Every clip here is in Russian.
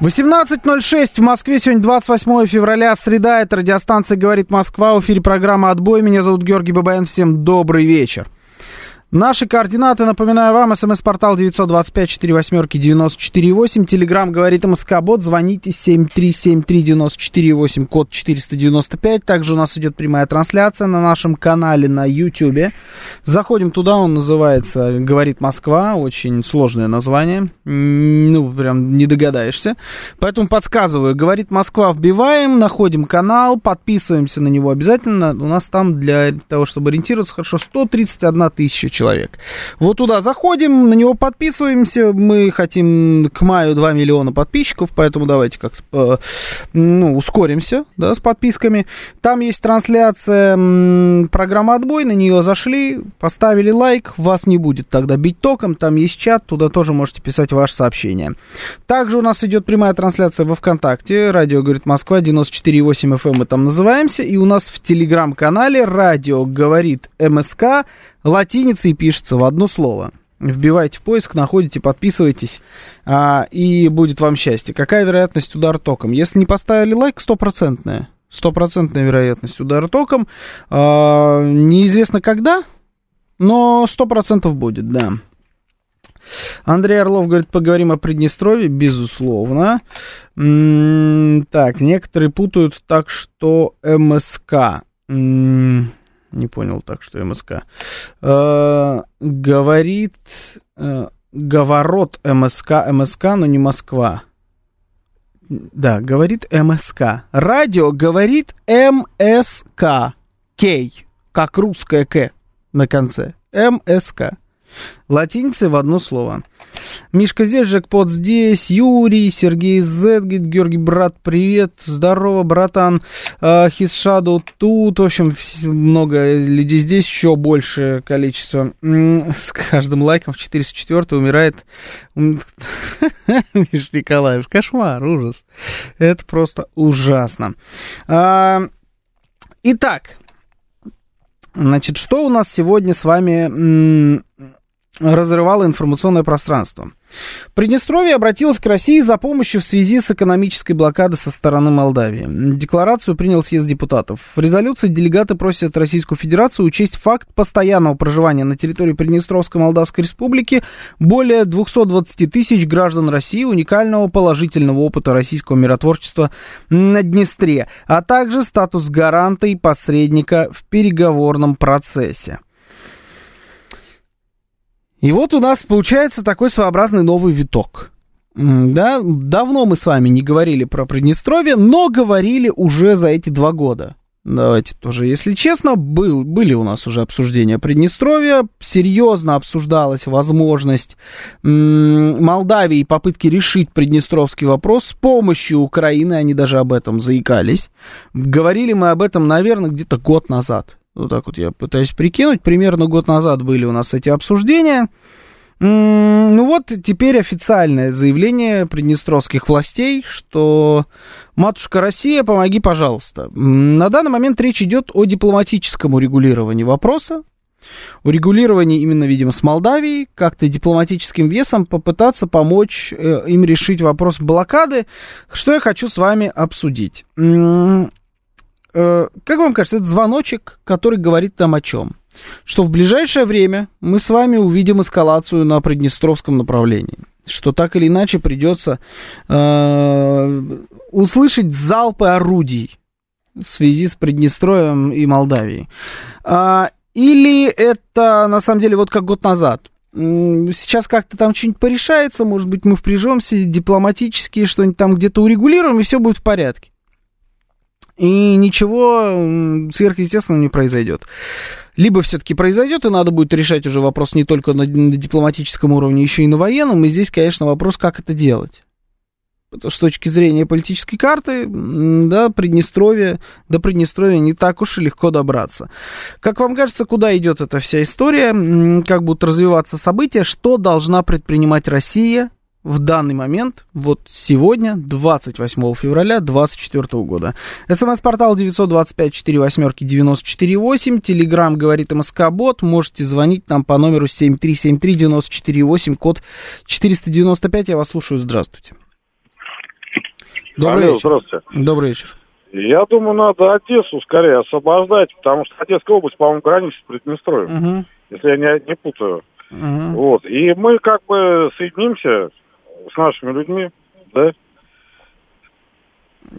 18.06 в Москве. Сегодня 28 февраля, среда. Это радиостанция «Говорит Москва». В эфире программа «Отбой». Меня зовут Георгий Бабаян. Всем добрый вечер. Наши координаты, напоминаю вам, смс-портал 925-48-94-8, телеграмм говорит МСК-бот, звоните 7373-94-8, код 495. Также у нас идет прямая трансляция на нашем канале на YouTube. Заходим туда, он называется «Говорит Москва», очень сложное название, ну, прям не догадаешься. Поэтому подсказываю, «Говорит Москва» вбиваем, находим канал, подписываемся на него обязательно. У нас там для того, чтобы ориентироваться хорошо, 131 тысяча человек. Вот туда заходим, на него подписываемся. Мы хотим к маю 2 миллиона подписчиков, поэтому давайте как-то ну, ускоримся да, с подписками. Там есть трансляция программы «Отбой», на нее зашли, поставили лайк, вас не будет тогда бить током, там есть чат, туда тоже можете писать ваше сообщение. Также у нас идет прямая трансляция во ВКонтакте, радио говорит Москва, 94,8 FM эм мы там называемся, и у нас в телеграм-канале радио говорит МСК, латиницей пишется в одно слово. Вбивайте в поиск, находите, подписывайтесь, а, и будет вам счастье. Какая вероятность удара током? Если не поставили лайк, стопроцентная. Стопроцентная вероятность удара током. А, неизвестно когда, но сто процентов будет, да. Андрей Орлов говорит, поговорим о Приднестровье, безусловно. М-м, так, некоторые путают так, что МСК. М-м, не понял так, что МСК. Э, говорит, э, говорот МСК, МСК, но не Москва. Да, говорит МСК. Радио говорит МСК. Кей, как русская К на конце. МСК. Латиницы в одно слово. Мишка здесь, Джекпот здесь, Юрий, Сергей Зет, Георгий, брат, привет, здорово, братан, Хисшаду тут, в общем, много людей здесь, еще большее количество. С каждым лайком в 404 умирает Миш Николаев. Кошмар, ужас. Это просто ужасно. А, итак, Значит, что у нас сегодня с вами разрывало информационное пространство. Приднестровье обратилось к России за помощью в связи с экономической блокадой со стороны Молдавии. Декларацию принял съезд депутатов. В резолюции делегаты просят Российскую Федерацию учесть факт постоянного проживания на территории Приднестровской Молдавской Республики более 220 тысяч граждан России уникального положительного опыта российского миротворчества на Днестре, а также статус гаранта и посредника в переговорном процессе. И вот у нас получается такой своеобразный новый виток. Да, давно мы с вами не говорили про Приднестровье, но говорили уже за эти два года. Давайте тоже, если честно, был, были у нас уже обсуждения Приднестровья, серьезно обсуждалась возможность м- Молдавии попытки решить приднестровский вопрос с помощью Украины, они даже об этом заикались. Говорили мы об этом, наверное, где-то год назад. Вот так вот я пытаюсь прикинуть. Примерно год назад были у нас эти обсуждения. Ну вот теперь официальное заявление приднестровских властей, что матушка Россия, помоги, пожалуйста. На данный момент речь идет о дипломатическом урегулировании вопроса, урегулировании именно, видимо, с Молдавией, как-то дипломатическим весом попытаться помочь э, им решить вопрос блокады, что я хочу с вами обсудить. Э, как вам кажется, это звоночек, который говорит там о чем? Что в ближайшее время мы с вами увидим эскалацию на Приднестровском направлении. Что так или иначе придется э, услышать залпы орудий в связи с Приднестровьем и Молдавией. А, или это на самом деле вот как год назад. Сейчас как-то там что-нибудь порешается, может быть, мы впряжемся дипломатически, что-нибудь там где-то урегулируем, и все будет в порядке и ничего сверхъестественного не произойдет. либо все-таки произойдет, и надо будет решать уже вопрос не только на, на дипломатическом уровне, еще и на военном. И здесь, конечно, вопрос, как это делать. Потому что с точки зрения политической карты, да, Приднестровье, до Приднестровья не так уж и легко добраться. Как вам кажется, куда идет эта вся история, как будут развиваться события, что должна предпринимать Россия в данный момент, вот сегодня, 28 февраля 2024 года. СМС-портал 925-48-94-8, Телеграмм говорит МСК-бот, можете звонить нам по номеру 7373-94-8, код 495, я вас слушаю, здравствуйте. Добрый Алло, вечер. здравствуйте. Добрый вечер. Я думаю, надо Одессу скорее освобождать, потому что Одесская область, по-моему, граничит с Приднестровьем, Угу, если я не, не путаю. угу. Вот. И мы как бы соединимся с нашими людьми, да?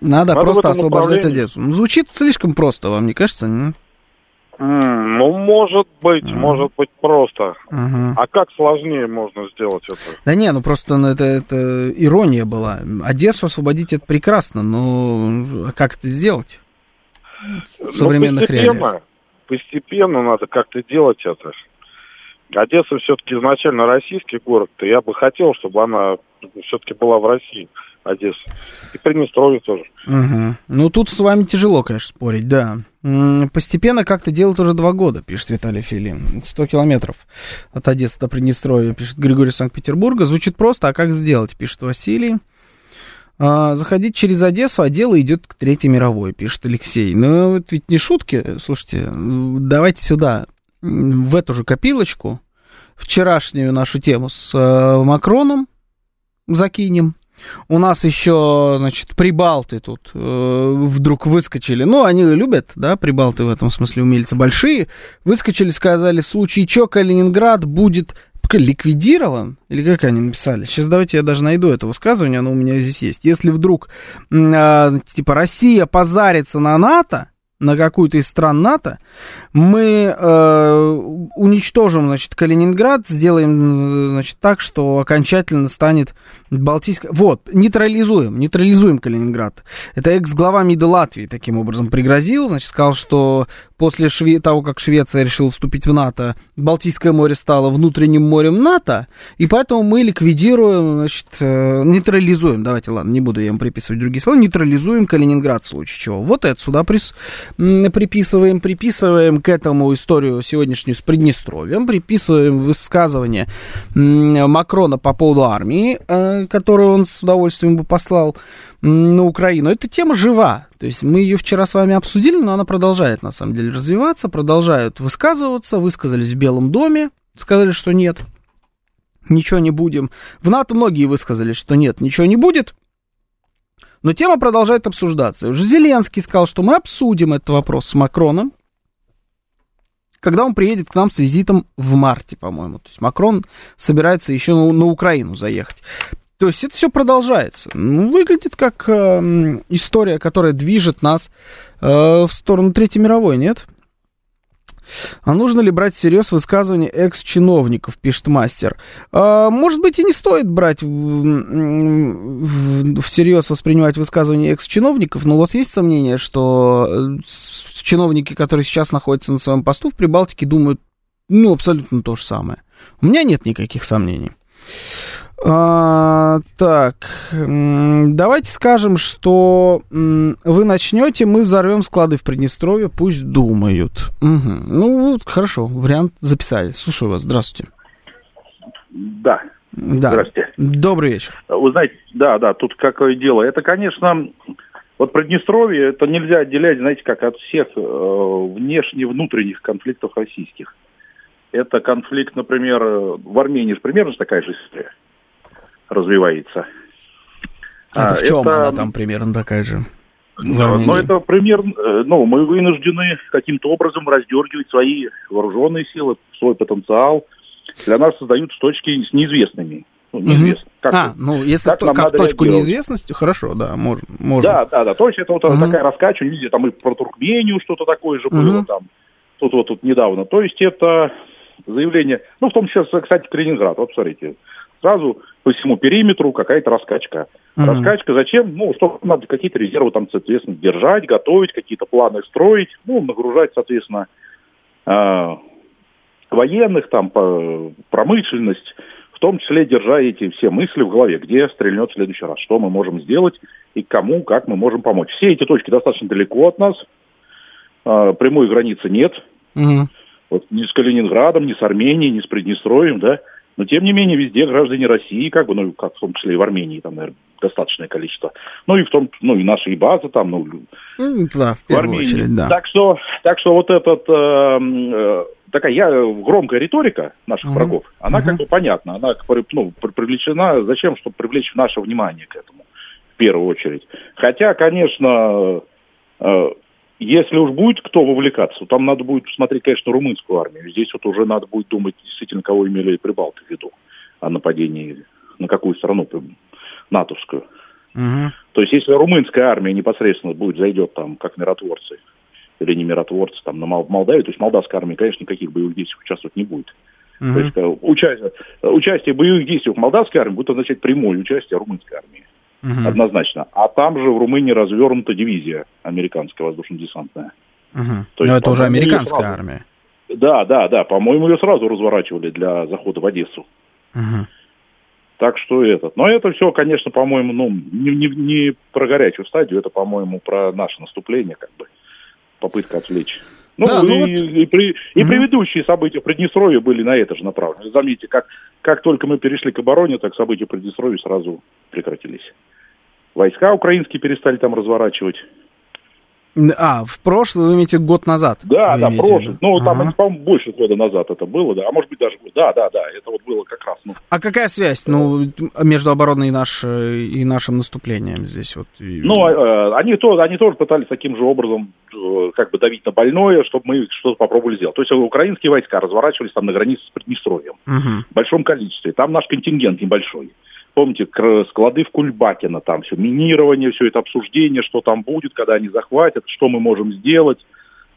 Надо, Надо просто освобождать. Одессу. Ну, Звучит слишком просто, вам не кажется? нет? М, ну, может быть, может быть просто. Ага. А как сложнее можно сделать это? Да не, ну просто ну, это, это ирония была. Одессу освободить это прекрасно, но как это сделать? В современных ну, постепенно, реалиях. Постепенно надо как-то делать это. Одесса все-таки изначально российский город, и я бы хотел, чтобы она все-таки была в России, Одесса. И Приднестровье тоже. Мгм. Ну, тут с вами тяжело, конечно, спорить, да. Постепенно как-то делают уже два года, пишет Виталий Филин. 100 километров от Одессы до Приднестровья, пишет Григорий Санкт-Петербурга. Звучит просто, а как сделать, пишет Василий. А, заходить через Одессу, а дело идет к Третьей мировой, пишет Алексей. Ну, это ведь не шутки, слушайте, давайте сюда, в эту же копилочку, вчерашнюю нашу тему с э, Макроном закинем. У нас еще, значит, прибалты тут э, вдруг выскочили. Ну, они любят, да, прибалты в этом смысле умельцы большие. Выскочили, сказали, в случае чего Калининград будет ликвидирован, или как они написали. Сейчас давайте я даже найду это высказывание, оно у меня здесь есть. Если вдруг, а, типа, Россия позарится на НАТО, на какую-то из стран НАТО, мы э, уничтожим, значит, Калининград, сделаем, э, значит, так, что окончательно станет Балтийская... Вот, нейтрализуем, нейтрализуем Калининград. Это экс-глава МИДа Латвии таким образом пригрозил, значит, сказал, что после Шве... того, как Швеция решила вступить в НАТО, Балтийское море стало внутренним морем НАТО, и поэтому мы ликвидируем, значит, э, нейтрализуем, давайте, ладно, не буду я им приписывать другие слова, нейтрализуем Калининград в случае чего. Вот это сюда прис... приписываем, приписываем к этому историю сегодняшнюю с Приднестровьем, приписываем высказывание Макрона по поводу армии, э, которую он с удовольствием бы послал на Украину. Эта тема жива. То есть мы ее вчера с вами обсудили, но она продолжает на самом деле развиваться, продолжают высказываться, высказались в Белом доме, сказали, что нет, ничего не будем. В НАТО многие высказали, что нет, ничего не будет. Но тема продолжает обсуждаться. Уже Зеленский сказал, что мы обсудим этот вопрос с Макроном, когда он приедет к нам с визитом в марте, по-моему. То есть Макрон собирается еще на, на Украину заехать. То есть это все продолжается. Ну, выглядит как э, история, которая движет нас э, в сторону Третьей мировой, нет? А нужно ли брать всерьез высказывания экс-чиновников, пишет мастер? А, может быть, и не стоит брать в, в- всерьез воспринимать высказывания экс-чиновников, но у вас есть сомнение, что э, чиновники, которые сейчас находятся на своем посту в Прибалтике, думают, ну, абсолютно то же самое? У меня нет никаких сомнений. А, так, давайте скажем, что вы начнете, мы взорвем склады в Приднестровье, пусть думают. Мгм. Ну, вот, хорошо, вариант записали. Слушаю вас, здравствуйте. Да, Да. Здрасте. Добрый вечер. вы знаете, да, да, тут какое дело. Это, конечно, вот Приднестровье, это нельзя отделять, знаете, как от всех э, внешне-внутренних конфликтов российских. Это конфликт, например, э, в Армении же примерно такая же история развивается. Это А, в чем это- она там примерно такая же? Да? Но это пример, э, ну, мы вынуждены каким-то образом раздергивать свои вооруженные силы, свой потенциал. Для нас создают точки с неизвестными. Ну, неизвестно. Как а, ну, если как то- как точку реагировать? неизвестности, хорошо, да, можно. можно. Да, да, да. То есть это вот Мгм. такая раскачка, видите, там и про Туркмению что-то такое же было Мгм. там. Тут вот тут недавно. То есть это заявление, ну, в том числе, кстати, Калининград. Вот смотрите, сразу по всему периметру какая-то раскачка. Мгм. Раскачка зачем? Ну, что надо какие-то резервы там, соответственно, держать, готовить, какие-то планы строить, ну, нагружать, соответственно, э, военных, там, по, промышленность, в том числе держа эти все мысли в голове, где стрельнет в следующий раз, что мы можем сделать и кому, как мы можем помочь. Все эти точки достаточно далеко от нас, э, прямой границы нет, Мгм. вот ни с Калининградом, ни с Арменией, ни с Приднестровьем, да, но тем не менее везде граждане России, как бы, ну, как в том числе и в Армении, там, наверное, достаточное количество. Ну и в том, ну и наши и базы там, ну, Ну, Да, в в Армении. очередь, да. Так что, так что вот этот э, э, такая я, громкая риторика наших Мгм. врагов, она Мгм. как бы понятна, она ну, при- привлечена, зачем, чтобы привлечь наше внимание к этому в первую очередь. Хотя, конечно, э, если уж будет кто вовлекаться, то там надо будет смотреть, конечно, румынскую армию. Здесь вот уже надо будет думать действительно, кого имели прибалты в виду о нападении на какую страну натовскую. Мгм. То есть, если румынская армия непосредственно будет, зайдет там, как миротворцы, или не миротворцы, там, на Молдавию, то есть молдавская армия, конечно, никаких боевых действий участвовать не будет. То Мгм. есть, э, участие, э, участие в боевых действиях молдавской армии будет означать прямое участие румынской армии, Мгм. однозначно. А там же в Румынии развернута дивизия американская воздушно-десантная. Мгм. То Но есть, это уже американская сразу. армия. Да, да, да, по-моему, ее сразу разворачивали для захода в Одессу. Мгм. Так что этот. Но это все, конечно, по-моему, ну, не, не, не про горячую стадию, это, по-моему, про наше наступление, как бы, попытка отвлечь. Ну, Да, ну и, вот- и, при- и Мгм. предыдущие события в Приднестровье были на это же направлены. Заметьте, как, как только мы перешли к обороне, так события в Приднестровье сразу прекратились. Войска украинские перестали там разворачивать. А, в прошлый, вы имеете год назад? Да, да, имеете в прошлый. виду? Ну, там, Ага. по-моему, больше года назад это было, да. А может быть, даже... Да, да, да, это вот было как раз, ну, А какая связь, ну, между обороной и, наш, и нашим наступлением здесь вот? Ну, э, они, то, они тоже пытались таким же образом э, как бы давить на больное, чтобы мы что-то попробовали сделать. То есть украинские войска разворачивались там на границе с Приднестровьем Мгм. в большом количестве. Там наш контингент небольшой. Помните, склады в Кульбакино, там все минирование, все это обсуждение, что там будет, когда они захватят, что мы можем сделать.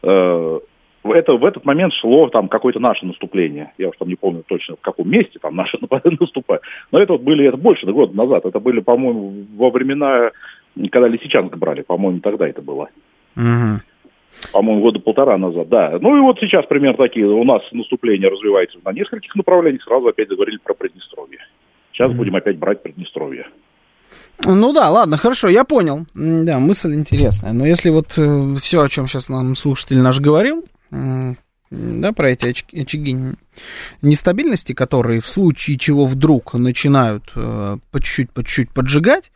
Э, в это, в этот момент шло там какое-то наше наступление. Я уж там не помню точно, в каком месте там наше наступает. Но это вот были, это больше года назад. Это были, по-моему, во времена, когда Лисичанск брали. По-моему, тогда это было. По-моему, года полтора назад, да. Ну и вот сейчас примерно такие. У нас наступление развивается на нескольких направлениях. Сразу опять заговорили про Приднестровье. Сейчас будем опять брать Приднестровье. Ну да, ладно, хорошо, я понял. Да, мысль интересная. Но если вот все, о чем сейчас нам слушатель наш говорил, м, да, про эти оч- очаги нестабильности, которые в случае чего вдруг начинают э, по чуть-чуть, по чуть-чуть поджигать,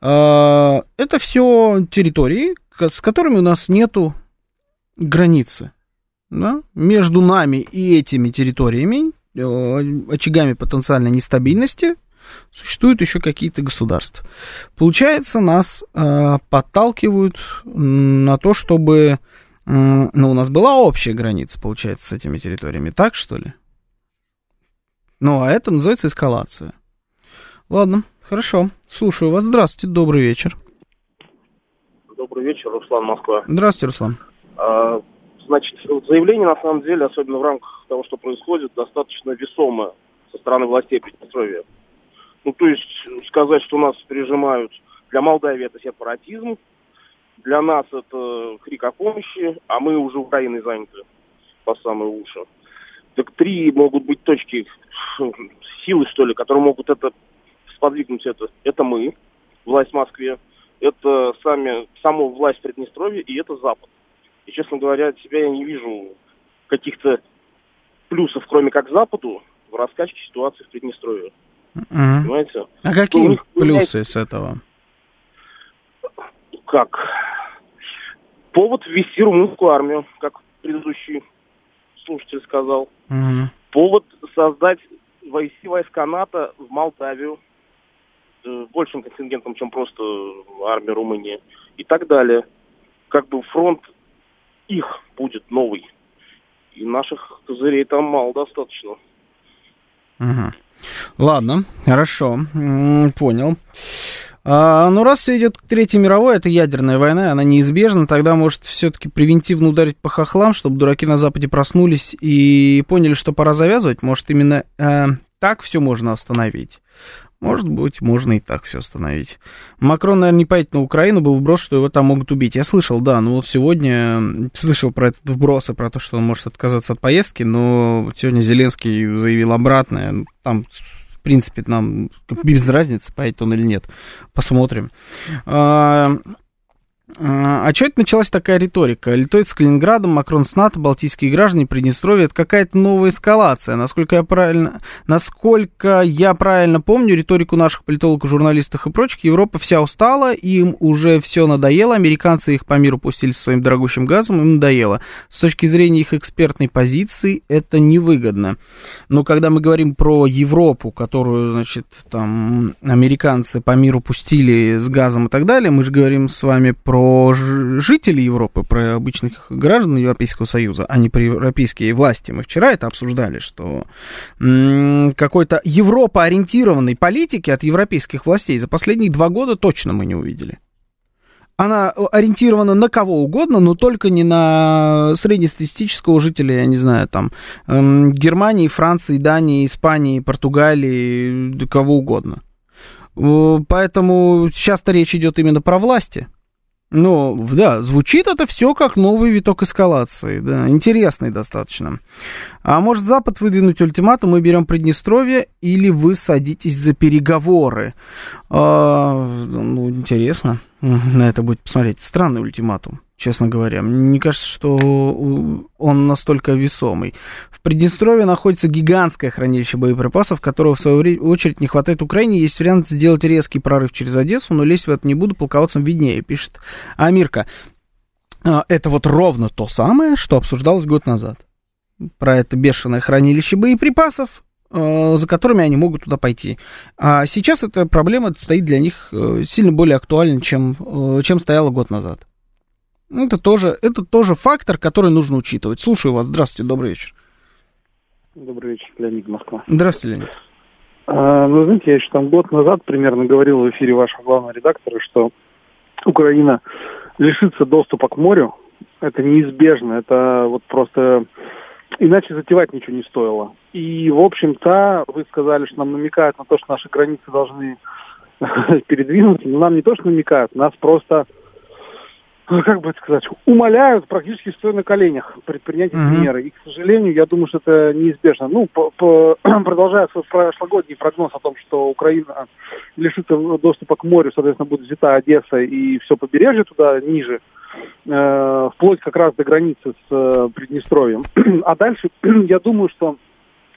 э, это все территории, с которыми у нас нету границы. Да? Между нами и этими территориями, э, очагами потенциальной нестабильности, существуют еще какие-то государства. Получается, нас э, подталкивают на то, чтобы... м, ну, у нас была общая граница, получается, с этими территориями, так что ли? Ну, а это называется эскалация. Ладно, хорошо. Слушаю вас. Здравствуйте, добрый вечер. Добрый вечер, Руслан Москва. Здравствуйте, Руслан. А, Значит, заявление на самом деле, особенно в рамках того, что происходит, достаточно весомое со стороны властей Приднестровья. Ну, то есть сказать, что нас прижимают для Молдавии это сепаратизм, для нас это крик о помощи, а мы уже Украиной заняты по самые уши. Так три могут быть точки силы, что ли, которые могут это сподвигнуть это. Это мы, власть в Москве, это сами, саму власть Приднестровья и это Запад. И, честно говоря, от себя я не вижу каких-то плюсов, кроме как Западу, в раскачке ситуации в Приднестровье. Мгм. Понимаете? А Ну, какие них плюсы с этого? Как? Повод ввести румынскую армию, как предыдущий слушатель сказал. Мгм. Повод создать войски войска НАТО в Молдавию э, большим контингентом, чем просто армия Румынии и так далее. Как бы фронт их будет новый. И наших козырей там мало достаточно. Мгм. Ладно, хорошо, понял. А, ну, раз все идет к Третьей мировой, это ядерная война, она неизбежна, тогда может все-таки превентивно ударить по хохлам, чтобы дураки на Западе проснулись и поняли, что пора завязывать. Может, именно э, так все можно остановить. Может быть, можно и так все остановить. Макрон, наверное, не поедет на Украину, был вброс, что его там могут убить. Я слышал, да, ну вот сегодня слышал про этот вброс и про то, что он может отказаться от поездки, но сегодня Зеленский заявил обратное. Там, в принципе, нам без разницы, поедет он или нет. Посмотрим. А, а, что это началась такая риторика? Литовец с Калининградом, Макрон с НАТО, балтийские граждане, Приднестровье. Это какая-то новая эскалация. Насколько я правильно, насколько я правильно помню риторику наших политологов, журналистов и прочих, Европа вся устала, им уже все надоело. Американцы их по миру пустили своим дорогущим газом, им надоело. С точки зрения их экспертной позиции это невыгодно. Но когда мы говорим про Европу, которую, значит, там американцы по миру пустили с газом и так далее, мы же говорим с вами про про жителей Европы, про обычных граждан Европейского Союза, а не про европейские власти. Мы вчера это обсуждали, что какой-то европоориентированной политики от европейских властей за последние два года точно мы не увидели. Она ориентирована на кого угодно, но только не на среднестатистического жителя, я не знаю, там, эм, Германии, Франции, Дании, Испании, Португалии, кого угодно. Поэтому сейчас-то речь идет именно про власти. Ну, да, звучит это все как новый виток эскалации, да, интересный достаточно. А может Запад выдвинуть ультиматум, мы берем Приднестровье, или вы садитесь за переговоры? А, ну, интересно, на это будет посмотреть. Странный ультиматум честно говоря. Мне кажется, что он настолько весомый. В Приднестровье находится гигантское хранилище боеприпасов, которого, в свою очередь, не хватает Украине. Есть вариант сделать резкий прорыв через Одессу, но лезть в это не буду, полководцам виднее, пишет Амирка. А, это вот ровно то самое, что обсуждалось год назад. Про это бешеное хранилище боеприпасов, за которыми они могут туда пойти. А сейчас эта проблема стоит для них э, сильно более актуальна, чем, э, чем стояла год назад. Это тоже, это тоже фактор, который нужно учитывать. Слушаю вас. Здравствуйте, добрый вечер. Добрый вечер, Леонид Москва. Здравствуйте, Леонид. А, ну, знаете, я еще там год назад примерно говорил в эфире вашего главного редактора, что Украина лишится доступа к морю. Это неизбежно. Это вот просто... Иначе затевать ничего не стоило. И, в общем-то, вы сказали, что нам намекают на то, что наши границы должны передвинуться. Но нам не то, что намекают, нас просто ну, как бы это сказать, умоляют практически стоя на коленях предпринять эти mm-hmm. меры. И, к сожалению, я думаю, что это неизбежно. Ну, по, по, продолжая свой прошлогодний прогноз о том, что Украина лишится доступа к морю, соответственно, будет взята Одесса и все побережье туда ниже, э, вплоть как раз до границы с э, Приднестровьем. а дальше, я думаю, что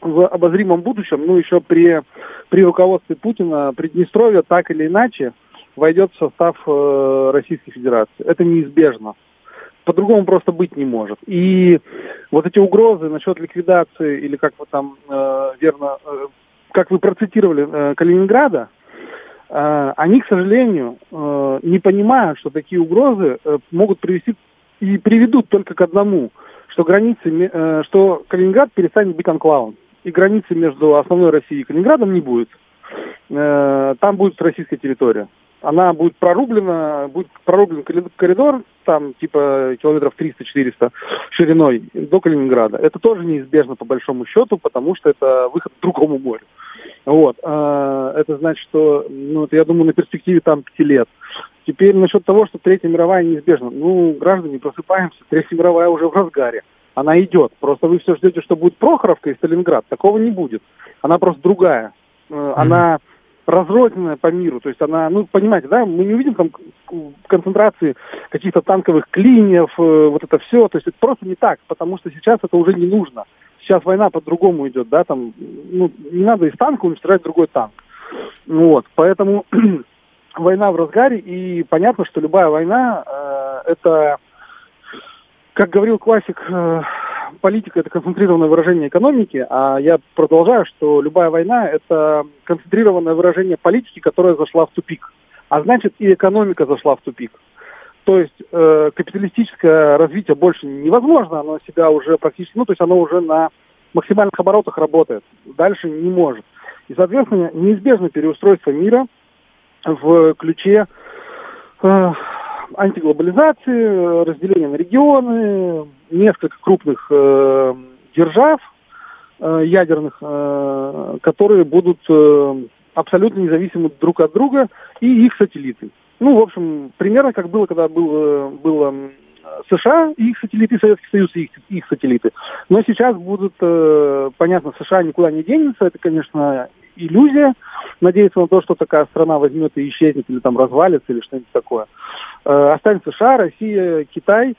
в обозримом будущем, ну, еще при, при руководстве Путина, Приднестровье так или иначе войдет в состав э, Российской Федерации. Это неизбежно. По-другому просто быть не может. И вот эти угрозы насчет ликвидации, или как вы там э, верно, э, как вы процитировали, э, Калининграда, э, они, к сожалению, э, не понимают, что такие угрозы э, могут привести и приведут только к одному, что границы, э, что Калининград перестанет быть анклавом, и границы между основной Россией и Калининградом не будет. Э, там будет российская территория она будет прорублена, будет прорублен коридор, там типа километров 300-400 шириной до Калининграда. Это тоже неизбежно по большому счету, потому что это выход к другому морю. Вот. А, это значит, что, ну, это, я думаю, на перспективе там пяти лет. Теперь насчет того, что Третья мировая неизбежна. Ну, граждане, просыпаемся, Третья мировая уже в разгаре. Она идет. Просто вы все ждете, что будет Прохоровка и Сталинград. Такого не будет. Она просто другая. Э, она разрозненная по миру. То есть она, ну, понимаете, да, мы не увидим там концентрации каких-то танковых клиньев, э, вот это все. То есть это просто не так, потому что сейчас это уже не нужно. Сейчас война по-другому идет, да, там, ну, не надо из танка уничтожать другой танк. Вот, поэтому война в разгаре, и понятно, что любая война э, это, как говорил классик, э, политика это концентрированное выражение экономики, а я продолжаю, что любая война это концентрированное выражение политики, которая зашла в тупик. А значит и экономика зашла в тупик. То есть э, капиталистическое развитие больше невозможно, оно себя уже практически, ну то есть оно уже на максимальных оборотах работает, дальше не может. И, соответственно, неизбежно переустройство мира в ключе э, антиглобализации, разделения на регионы, несколько крупных э, держав, э, ядерных, э, которые будут э, абсолютно независимы друг от друга и их сателлиты. Ну, в общем, примерно как было, когда было, было США и их сателлиты, Советский Союз и их, их сателлиты. Но сейчас будут, э, понятно, США никуда не денется, это, конечно, иллюзия. Надеяться на то, что такая страна возьмет и исчезнет, или там развалится, или что-нибудь такое. Э, останется США, Россия, Китай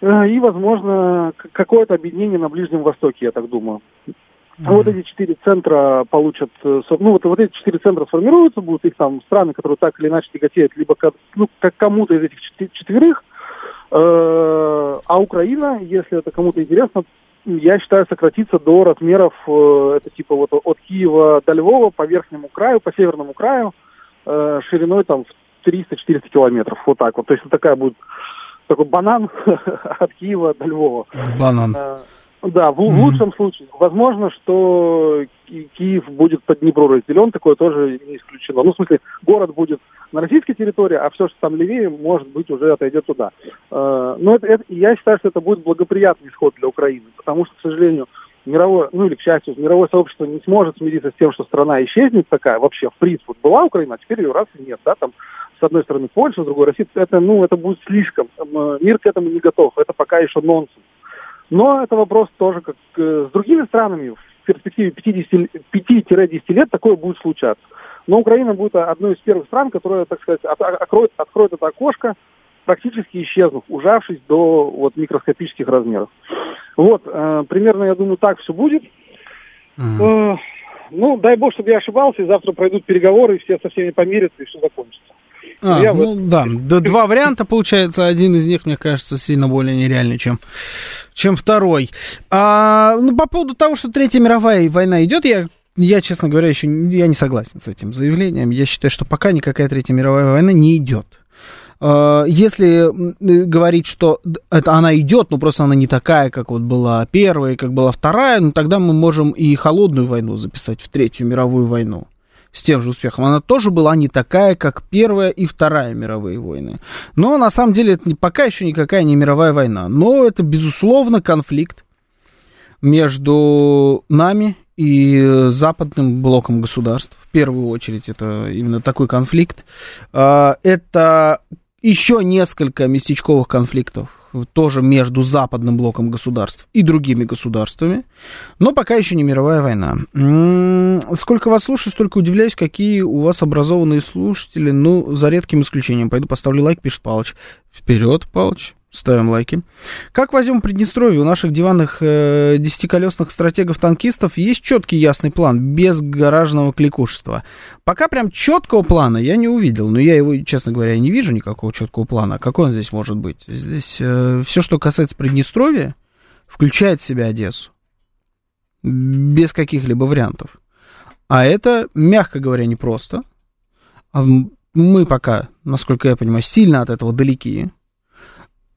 э, и, возможно, какое-то объединение на Ближнем Востоке, я так думаю. Mm-hmm. Вот эти четыре центра получат, э, ну вот, вот эти четыре центра сформируются, будут их там страны, которые так или иначе тяготеют либо к, ну, как кому-то из этих четверых, э, а Украина, если это кому-то интересно, я считаю, сократится до размеров, э, это типа вот от Киева до Львова по верхнему краю, по северному краю, шириной там в 300-400 километров, вот так вот. То есть такая будет такой банан от Киева до Львова. Банан. Да, в, в лучшем случае. Возможно, что Киев будет под Днепру разделен, такое тоже не исключено. Ну, в смысле, город будет на российской территории, а все, что там левее, может быть, уже отойдет туда. Э, но это, это, я считаю, что это будет благоприятный исход для Украины, потому что, к сожалению, мировое, ну или к счастью, мировое сообщество не сможет смириться с тем, что страна исчезнет такая, вообще, в принципе, вот была Украина, а теперь ее раз и нет, да, там, с одной стороны Польша, с другой Россия, это, ну, это будет слишком, э, мир к этому не готов, это пока еще нонсенс. Но это вопрос тоже, как э, с другими странами, в перспективе 5-10 лет такое будет случаться. Но Украина будет одной из первых стран, которая, так сказать, от, откроет, откроет это окошко, практически исчезнув, ужавшись до вот, микроскопических размеров. Вот, э, примерно, я думаю, так все будет. Mm-hmm. Э, ну, дай бог, чтобы я ошибался, и завтра пройдут переговоры, и все со всеми помирятся, и все закончится. А, я ну вот... да, два варианта получается, один из них, мне кажется, сильно более нереальный, чем чем второй. А, ну, по поводу того, что Третья мировая война идет, я я, честно говоря, еще я не согласен с этим заявлением. Я считаю, что пока никакая Третья мировая война не идет. А, если говорить, что это она идет, но просто она не такая, как вот была первая, как была вторая, ну тогда мы можем и холодную войну записать в Третью мировую войну с тем же успехом. Она тоже была не такая, как Первая и Вторая мировые войны. Но на самом деле это пока еще никакая не мировая война. Но это, безусловно, конфликт между нами и западным блоком государств. В первую очередь это именно такой конфликт. А, это еще несколько местечковых конфликтов тоже между западным блоком государств и другими государствами, но пока еще не мировая война. Сколько вас слушаю, столько удивляюсь, какие у вас образованные слушатели, ну, за редким исключением. Пойду поставлю лайк, пишет Палыч. Вперед, Палыч. Ставим лайки. Как возьмем Приднестровье? У наших диванных э, десятиколесных стратегов-танкистов есть четкий ясный план, без гаражного кликушества. Пока прям четкого плана я не увидел, но я его, честно говоря, не вижу никакого четкого плана. Какой он здесь может быть? Здесь э, все, что касается Приднестровья, включает в себя Одессу. Без каких-либо вариантов. А это, мягко говоря, непросто. А мы пока, насколько я понимаю, сильно от этого далеки.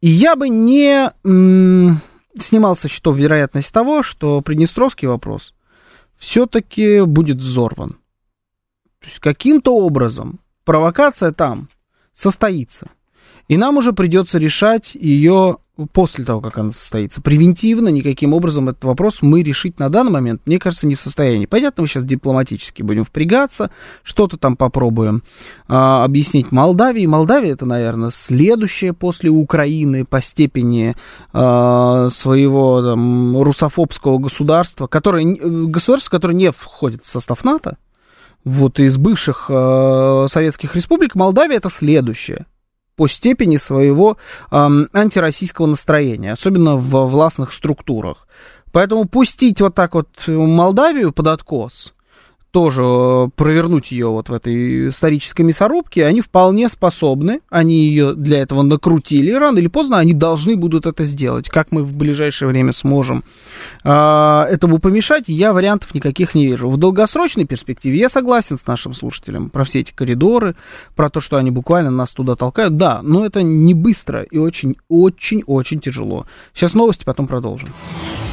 И я бы не снимал со счетов вероятность того, что Приднестровский вопрос все-таки будет взорван. То есть каким-то образом провокация там состоится. И нам уже придется решать ее после того, как она состоится. Превентивно никаким образом этот вопрос мы решить на данный момент, мне кажется, не в состоянии. Понятно, мы сейчас дипломатически будем впрягаться, что-то там попробуем а, объяснить Молдавии. Молдавия это, наверное, следующее после Украины по степени а, своего там, русофобского государства, которое, государство, которое не входит в состав НАТО. Вот из бывших э, советских республик Молдавия это следующее по степени своего э, антироссийского настроения, особенно в властных структурах. Поэтому пустить вот так вот Молдавию под откос, тоже э, провернуть ее вот в этой исторической мясорубке, они вполне способны, они ее для этого накрутили, рано или поздно они должны будут это сделать. Как мы в ближайшее время сможем а, этому помешать, я вариантов никаких не вижу. В долгосрочной перспективе я согласен с нашим слушателем про все эти коридоры, про то, что они буквально нас туда толкают. Да, но это не быстро и очень-очень-очень тяжело. Сейчас новости, потом продолжим.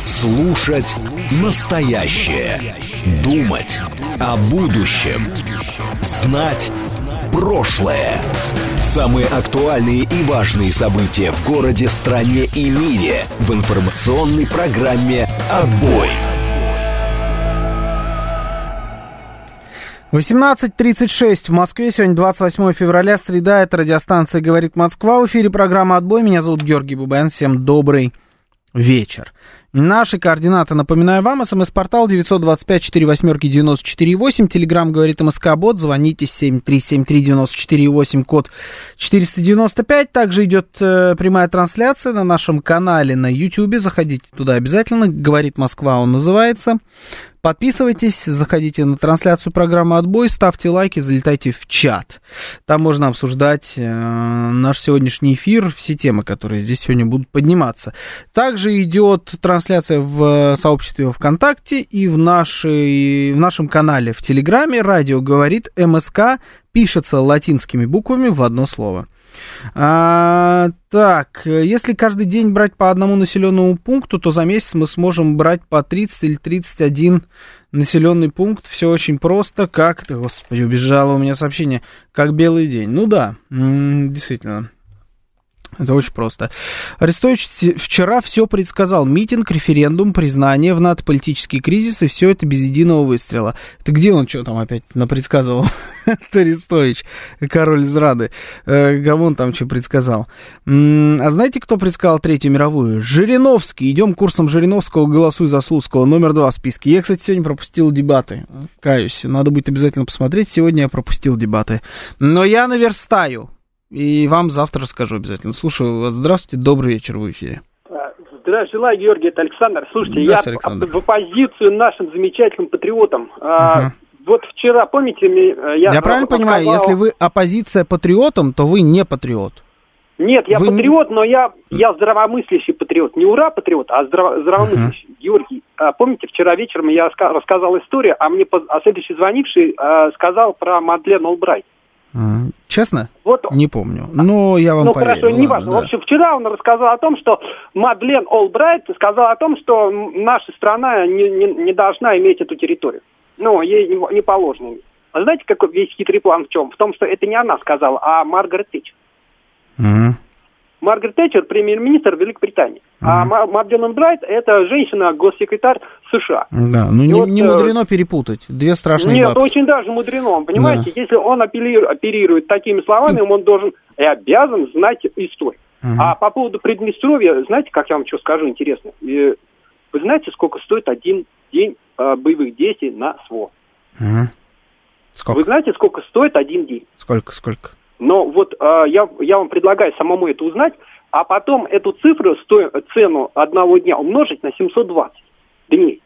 Слушать настоящее. Думать о будущем. Знать прошлое. Самые актуальные и важные события в городе, стране и мире в информационной программе «Отбой». 18.36 в Москве. Сегодня 28 февраля, среда. Это радиостанция «Говорит Москва». В эфире программа «Отбой». Меня зовут Георгий Бубен. Всем добрый вечер. Наши координаты, напоминаю вам, смс-портал 925-48-94-8, телеграмм говорит МСК-бот, звоните 7373-94-8, код 495. Также идет э, прямая трансляция на нашем канале на YouTube, заходите туда обязательно, говорит Москва он называется. Подписывайтесь, заходите на трансляцию программы «Отбой», ставьте лайки, залетайте в чат. Там можно обсуждать э, наш сегодняшний эфир, все темы, которые здесь сегодня будут подниматься. Также идет трансляция в сообществе ВКонтакте и в, нашей, в нашем канале в Телеграме. Радио говорит МСК, пишется латинскими буквами в одно слово. А, так, если каждый день брать по одному населенному пункту, то за месяц мы сможем брать по 30 или 31 населенный пункт. Все очень просто, как... Господи, убежало у меня сообщение. Как белый день. Ну да, действительно. Это очень просто. Арестович вчера все предсказал. Митинг, референдум, признание в НАТО, кризис, и все это без единого выстрела. Это где он что там опять напредсказывал? Арестович, король из Рады. Э, кому он там что предсказал? А знаете, кто предсказал Третью мировую? Жириновский. Идем курсом Жириновского, голосуй за Слуцкого. Номер два в списке. Я, кстати, сегодня пропустил дебаты. Каюсь. Надо будет обязательно посмотреть. Сегодня я пропустил дебаты. Но я наверстаю. И вам завтра расскажу обязательно. Слушаю вас. Здравствуйте, добрый вечер в эфире. Здравствуйте, желаю, Георгий, это Александр. Слушайте, я Александр. в оппозицию нашим замечательным патриотам. Угу. Вот вчера, помните, э, я... Я правильно понимаю, если вы оппозиция патриотам, то вы не патриот? Нет, я вы... патриот, но я, я здравомыслящий патриот. Не ура патриот, а здраво, здравомыслящий. uh Георгий, а, помните, вчера вечером я рассказал историю, а мне а следующий звонивший а, сказал про Мадлен Олбрайт. Честно? Вот, не помню. Но я вам Ну поверю. хорошо, не важно. Да. В общем, вчера он рассказал о том, что Мадлен Олбрайт сказал о том, что наша страна не, не, не должна иметь эту территорию. Ну, ей не, не положено. А знаете, какой весь хитрый план в чем? В том, что это не она сказала, а Маргарет Тэтчер. Угу. Маргарет Тэтчер премьер-министр Великобритании. Mm-hmm. А Мадден Брайт это женщина-госсекретарь США. Да, ну не, вот, не э, мудрено перепутать. Две страшные Нет, бабки. очень даже мудрено. Понимаете, да. если он апеллирует, оперирует такими словами, он должен и обязан знать историю. Mm-hmm. А по поводу Приднестровья, знаете, как я вам что скажу интересно? Вы знаете, сколько стоит один день э, боевых действий на СВО? Mm-hmm. Сколько? Вы знаете, сколько стоит один день? Сколько, сколько? Но вот э, я, я вам предлагаю самому это узнать, а потом эту цифру, сто, цену одного дня умножить на 720 дней.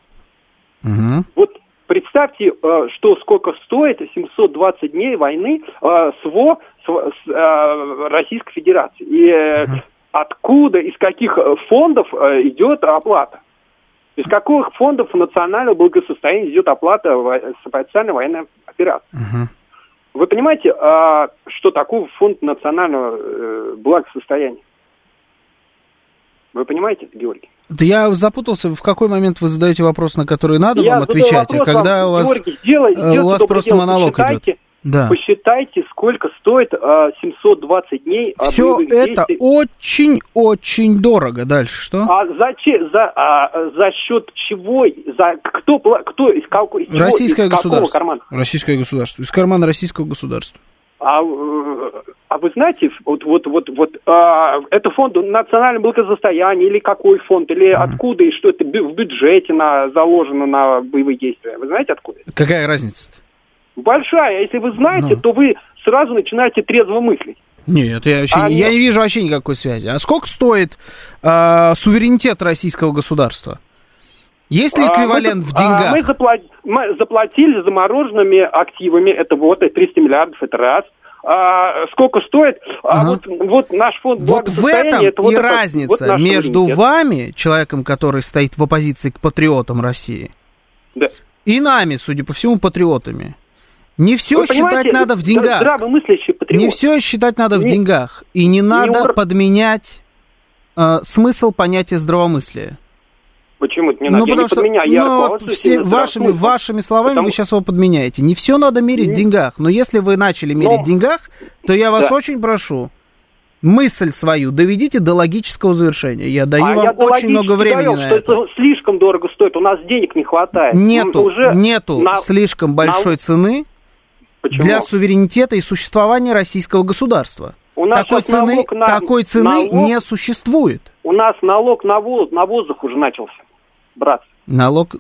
Угу. Вот представьте, э, что сколько стоит 720 дней войны э, СВО с, с, э, Российской Федерации. И э, угу. откуда, из каких фондов э, идет оплата? Из каких фондов национального благосостояния идет оплата специальной военной операции? Угу. Вы понимаете, а, что такое фонд национального э, благосостояния? Вы понимаете, Георгий? Да я запутался, в какой момент вы задаете вопрос, на который надо я вам отвечать, а когда вам, у вас, Георгий, сделай, э, у вас просто монолог идет. Да. Посчитайте, сколько стоит а, 720 дней а, Все это очень-очень дорого. Дальше что? А зачем? За, а, за счет чего? За кто, кто из, какого, из Российское чего, из государство. кармана? Российское государство. Из кармана российского государства. А, э, а вы знаете, вот, вот, вот, вот а, это фонд национального благосостояния или какой фонд, или mm. откуда и что это в бюджете на, заложено на боевые действия? Вы знаете откуда? Какая разница-то? Большая. Если вы знаете, ну. то вы сразу начинаете трезво мыслить. Нет, я, вообще, а я не вижу вообще никакой связи. А сколько стоит э, суверенитет российского государства? Есть ли эквивалент а, мы, в деньгах? А, мы, запла- мы заплатили замороженными активами, это вот 300 миллиардов, это раз. А, сколько стоит? А ага. вот, вот наш фонд Вот в этом это вот и это, разница вот между вами, человеком, который стоит в оппозиции к патриотам России, да. и нами, судя по всему, патриотами. Не все Вы считать надо в деньгах. Не все считать надо в деньгах. И не надо не подменять э, смысл понятия здравомыслия. Почему это не надо? Ну, я потому что, подменяю, я ну, все, вашими, вашими словами потому... вы сейчас его подменяете. Не все надо мерить в деньгах. Но если вы начали мерить в деньгах, то я вас да. очень прошу, мысль свою доведите до логического завершения. Я даю а вам я очень много времени довел, на что это. это слишком дорого стоит, у нас денег не хватает. Нету, уже нету на, слишком большой на... цены Почему? Для суверенитета и существования российского государства. У нас такой цены, налог на, такой цены налог, не существует. У нас налог на, воздух, на воздух уже начался, брат. Налог...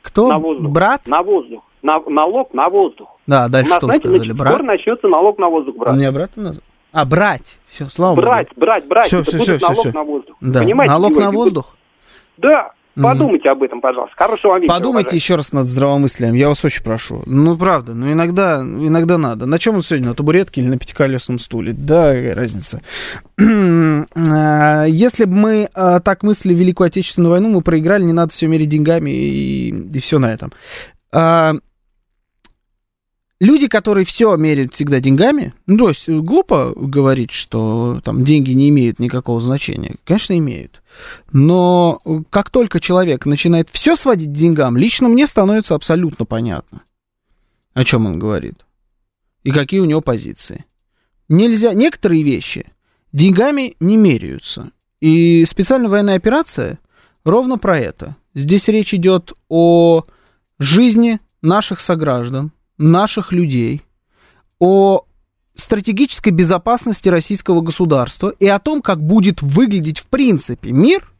Кто? На воздух. Брат? На воздух. На, налог на воздух. Да, дальше у нас, что знаете, сказали? на Брат? начнется налог на воздух, брат. Он меня брат назвал? А, брать. Все, слава брать, Богу. брать, брать. Все, Это все, будет все, налог все. на воздух. Да. Понимаете, Налог на воздух? Да. Подумайте об этом, пожалуйста. Хорошего вам вечера, Подумайте уважаемые. еще раз над здравомыслием, я вас очень прошу. Ну, правда, ну иногда, иногда надо. На чем он сегодня, на табуретке или на пятиколесном стуле? Да, какая разница. Если бы мы а, так мыслили Великую Отечественную войну, мы проиграли, не надо все мерить деньгами и, и все на этом. А, Люди, которые все меряют всегда деньгами, ну, то есть глупо говорить, что там деньги не имеют никакого значения. Конечно, имеют. Но как только человек начинает все сводить к деньгам, лично мне становится абсолютно понятно, о чем он говорит и какие у него позиции. Нельзя, некоторые вещи деньгами не меряются. И специальная военная операция ровно про это. Здесь речь идет о жизни наших сограждан, наших людей, о стратегической безопасности российского государства и о том, как будет выглядеть в принципе мир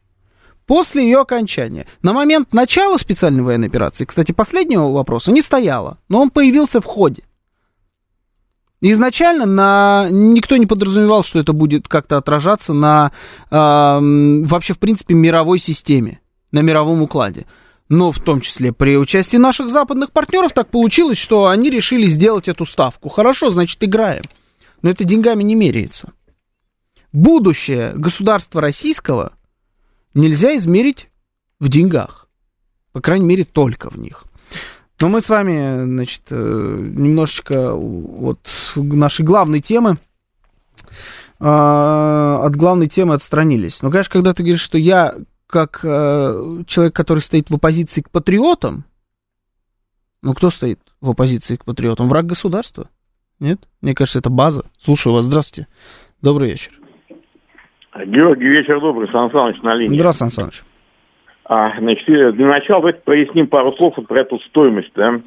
после ее окончания. На момент начала специальной военной операции, кстати, последнего вопроса не стояло, но он появился в ходе. Изначально на... никто не подразумевал, что это будет как-то отражаться на э, вообще, в принципе, мировой системе, на мировом укладе. Но в том числе при участии наших западных партнеров так получилось, что они решили сделать эту ставку. Хорошо, значит, играем. Но это деньгами не меряется. Будущее государства российского нельзя измерить в деньгах. По крайней мере, только в них. Но мы с вами, значит, э, немножечко от нашей главной темы, э, от главной темы отстранились. Но, конечно, когда ты говоришь, что я, как э, человек, который стоит в оппозиции к патриотам, ну, кто стоит в оппозиции к патриотам? Враг государства? Нет? Мне кажется, это база. Слушаю вас. Здравствуйте. Добрый вечер. Георгий, вечер добрый. Сан Саныч на линии. Здравствуй, Сан Саныч. А, значит, для начала давайте проясним пару слов вот про эту стоимость. Да?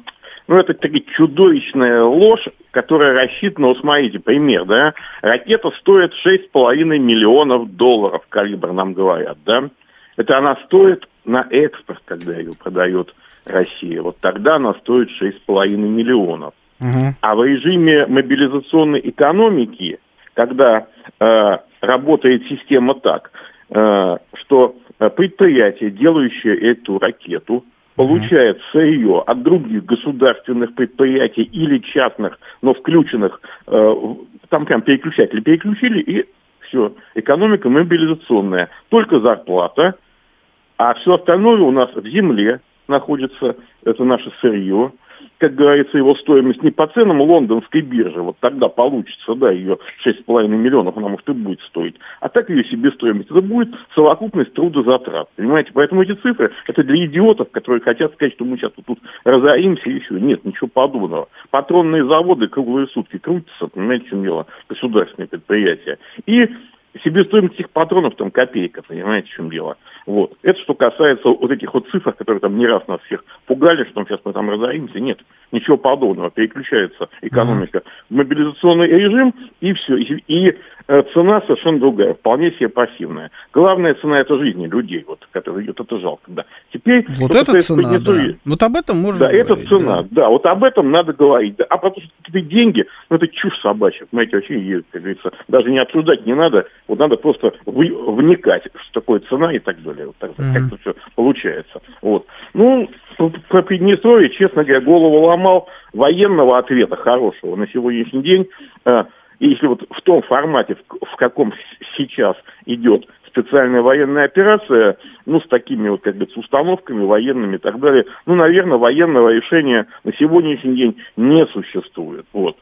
Ну, это такая чудовищная ложь, которая рассчитана, вот смотрите, пример, да, ракета стоит 6,5 миллионов долларов, калибр нам говорят, да, это она стоит на экспорт, когда ее продает Россия, вот тогда она стоит 6,5 миллионов. Угу. А в режиме мобилизационной экономики, когда э, работает система так, э, что предприятие, делающее эту ракету, получает сырье от других государственных предприятий или частных, но включенных, э, там прям переключатели переключили, и все, экономика мобилизационная. Только зарплата, а все остальное у нас в земле находится, это наше сырье, как говорится, его стоимость не по ценам лондонской биржи, вот тогда получится, да, ее 6,5 миллионов она может и будет стоить, а так ее себестоимость. Это будет совокупность трудозатрат, понимаете? Поэтому эти цифры, это для идиотов, которые хотят сказать, что мы сейчас вот тут разоримся и все. Нет, ничего подобного. Патронные заводы круглые сутки крутятся, понимаете, чем дело? Государственные предприятия. И себестоимость этих патронов там копейка, понимаете, в чем дело. Вот. Это что касается вот этих вот цифр, которые там не раз нас всех пугали, что сейчас мы там разоримся. Нет, ничего подобного. Переключается экономика в мобилизационный режим, и все. И, и э, цена совершенно другая, вполне себе пассивная. Главная цена это жизни людей, вот, которые идет, это жалко, да. Теперь... Вот эта цена, да. Вот об этом можно Да, говорить, это цена, да. да. вот об этом надо говорить. Да. А потому что какие-то деньги, ну это чушь собачья, понимаете, вообще, как говорится, даже не обсуждать не надо, вот надо просто вникать, что такое цена и так далее. Вот так, Мгм. как это все получается. Вот. Ну, про- Приднестровье, честно говоря, голову ломал военного ответа хорошего на сегодняшний день. э, если вот в том формате, в, в каком сейчас идет специальная военная операция, ну, с такими вот, как бы, с установками военными и так далее, ну, наверное, военного решения на сегодняшний день не существует. Вот.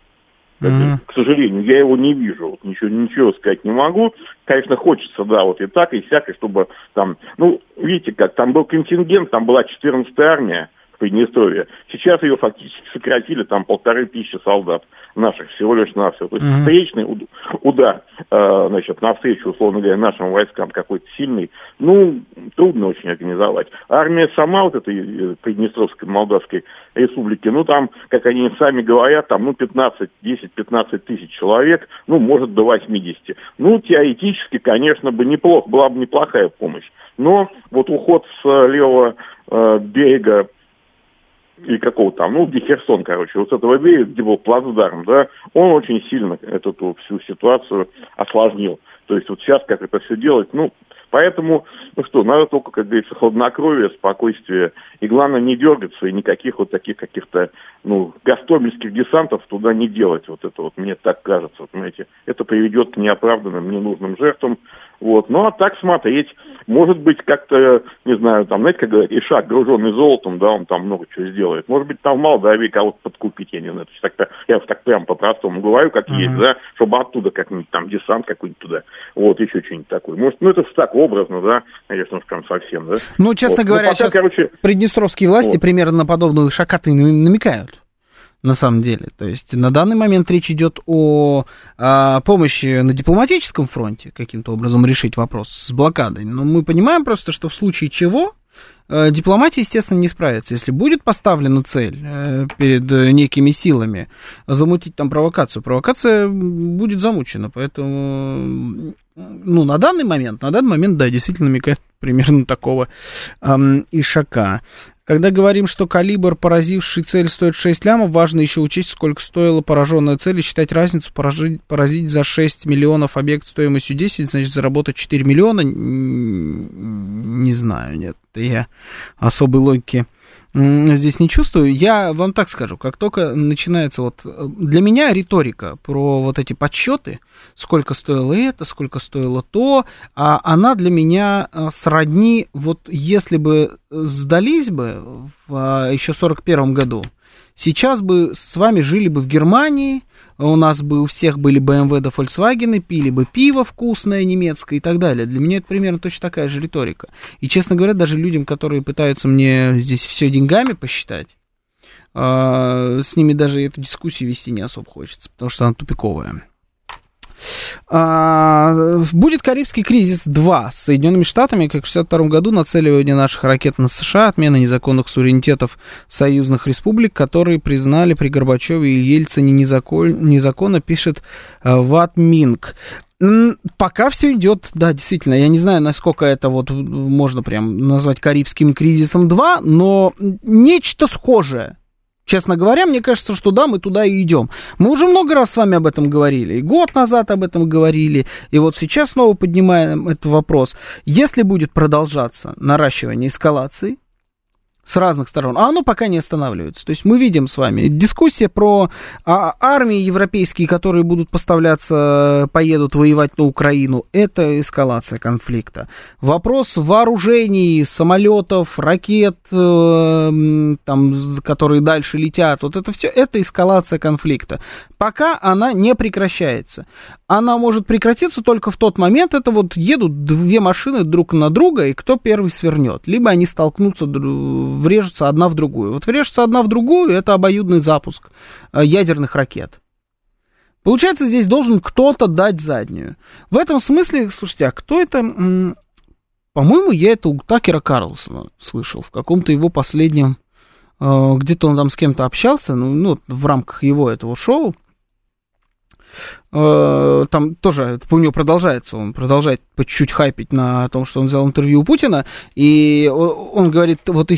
Мгм. К сожалению, я его не вижу, вот ничего, ничего сказать не могу. Конечно, хочется, да, вот и так, и всяко, чтобы там, ну, видите как, там был контингент, там была 14-я армия, Приднестровье. Сейчас ее фактически сократили, там полторы тысячи солдат наших всего лишь навсего. То есть mm-hmm. встречный удар, э, значит, навстречу, условно говоря, нашим войскам какой-то сильный, ну, трудно очень организовать. Армия сама вот этой э, Приднестровской Молдавской республики, ну, там, как они сами говорят, там, ну, 15, 10-15 тысяч человек, ну, может, до 80. Ну, теоретически, конечно, бы неплохо, была бы неплохая помощь. Но вот уход с левого э, берега или какого там, ну, где Херсон, короче, вот этого берега, где был плацдарм, да, он очень сильно эту всю ситуацию осложнил. То есть вот сейчас как это все делать, ну, Поэтому, ну что, надо только, как говорится, хладнокровие, спокойствие. И главное не дергаться и никаких вот таких каких-то, ну, гастомельских десантов туда не делать. Вот это вот, мне так кажется, вот, понимаете. Это приведет к неоправданным, ненужным жертвам. Вот. Ну, а так смотреть, может быть, как-то, не знаю, там, знаете, как говорят, Ишак, груженный золотом, да, он там много чего сделает. Может быть, там в Молдавии кого-то подкупить, я не знаю. Так, я так прям по-простому говорю, как uh-huh. есть, да, чтобы оттуда как-нибудь там десант какой-нибудь туда, вот, еще что-нибудь такое. Может, ну, это так образно, да, конечно, прям совсем, да. Ну, честно вот. говоря, пока, сейчас короче... приднестровские власти вот. примерно на подобную шакаты намекают на самом деле. То есть на данный момент речь идет о, о помощи на дипломатическом фронте, каким-то образом решить вопрос с блокадой. Но мы понимаем просто, что в случае чего дипломатия, естественно, не справится. Если будет поставлена цель э, перед некими силами замутить там провокацию, провокация будет замучена. Поэтому, ну, на данный момент, на данный момент, да, действительно намекает примерно такого эм, ишака. Когда говорим, что калибр, поразивший цель, стоит 6 лямов, важно еще учесть, сколько стоила пораженная цель и считать разницу, поражить, поразить за 6 миллионов объект стоимостью 10, значит, заработать 4 миллиона. Не знаю, нет, я особой логики здесь не чувствую. Я вам так скажу, как только начинается вот... Для меня риторика про вот эти подсчеты, сколько стоило это, сколько стоило то, а она для меня э, сродни, вот если бы сдались бы в а, еще 41 году, сейчас бы с вами жили бы в Германии, у нас бы у всех были BMW да Volkswagen, пили бы пиво вкусное немецкое и так далее. Для меня это примерно точно такая же риторика. И, честно говоря, даже людям, которые пытаются мне здесь все деньгами посчитать, а, с ними даже эту дискуссию вести не особо хочется, потому что она тупиковая. А, будет Карибский кризис 2 с Соединенными Штатами, как в 1962 году, нацеливание наших ракет на США, отмена незаконных суверенитетов союзных республик, которые признали при Горбачеве и Ельцине незакон, незаконно, пишет а, Ват Минг. Пока все идет, да, действительно, я не знаю, насколько это вот можно прям назвать Карибским кризисом 2, но нечто схожее Честно говоря, мне кажется, что да, мы туда и идем. Мы уже много раз с вами об этом говорили. И год назад об этом говорили. И вот сейчас снова поднимаем этот вопрос. Если будет продолжаться наращивание эскалации, с разных сторон, а оно пока не останавливается. То есть мы видим с вами дискуссия про а, армии европейские, которые будут поставляться, поедут воевать на Украину. Это эскалация конфликта. Вопрос вооружений, самолетов, ракет, э, там, которые дальше летят, вот это все, это эскалация конфликта. Пока она не прекращается. Она может прекратиться только в тот момент, это вот едут две машины друг на друга, и кто первый свернет. Либо они столкнутся врежутся одна в другую. Вот врежутся одна в другую, это обоюдный запуск э, ядерных ракет. Получается, здесь должен кто-то дать заднюю. В этом смысле, слушайте, а кто это... По-моему, я это у Такера Карлсона слышал в каком-то его последнем... Э, где-то он там с кем-то общался, ну, ну, в рамках его этого шоу. Э, там тоже у него продолжается, он продолжает по чуть-чуть хайпить на том, что он взял интервью у Путина, и он говорит, вот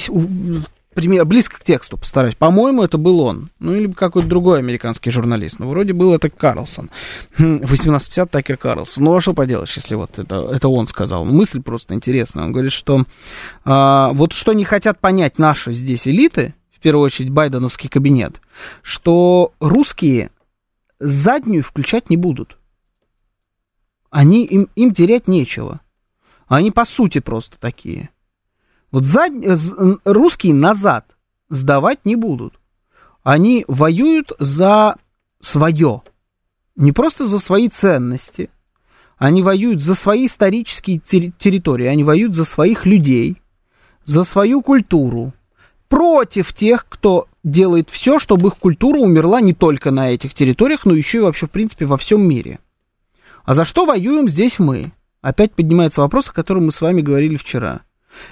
пример, близко к тексту постараюсь. По-моему, это был он. Ну, или какой-то другой американский журналист. Но вроде был это Карлсон. 1850 хм, Такер Карлсон. Ну, а что поделаешь, если вот это, это он сказал. Мысль просто интересная. Он говорит, что а, вот что не хотят понять наши здесь элиты, в первую очередь байденовский кабинет, что русские заднюю включать не будут. Они, им, им терять нечего. Они по сути просто такие. Вот зад... русские назад сдавать не будут. Они воюют за свое. Не просто за свои ценности. Они воюют за свои исторические территории. Они воюют за своих людей, за свою культуру. против тех, кто делает все, чтобы их культура умерла не только на этих территориях, но еще и вообще, в принципе, во всем мире. А за что воюем здесь мы? Опять поднимается вопрос, о котором мы с вами говорили вчера.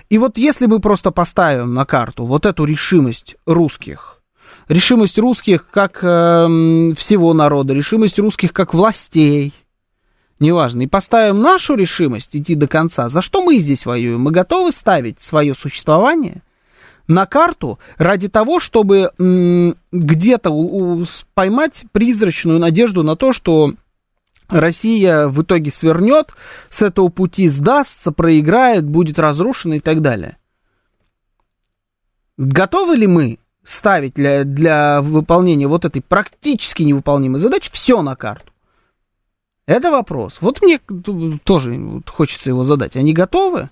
И вот если мы просто поставим на карту вот эту решимость русских, решимость русских как э, всего народа, решимость русских как властей, неважно, и поставим нашу решимость идти до конца, за что мы здесь воюем? Мы готовы ставить свое существование на карту ради того, чтобы где-то поймать призрачную надежду на то, что Россия в итоге свернет, с этого пути сдастся, проиграет, будет разрушена и так далее. Готовы ли мы ставить для, для выполнения вот этой практически невыполнимой задачи все на карту? Это вопрос. Вот мне тоже хочется его задать. Они готовы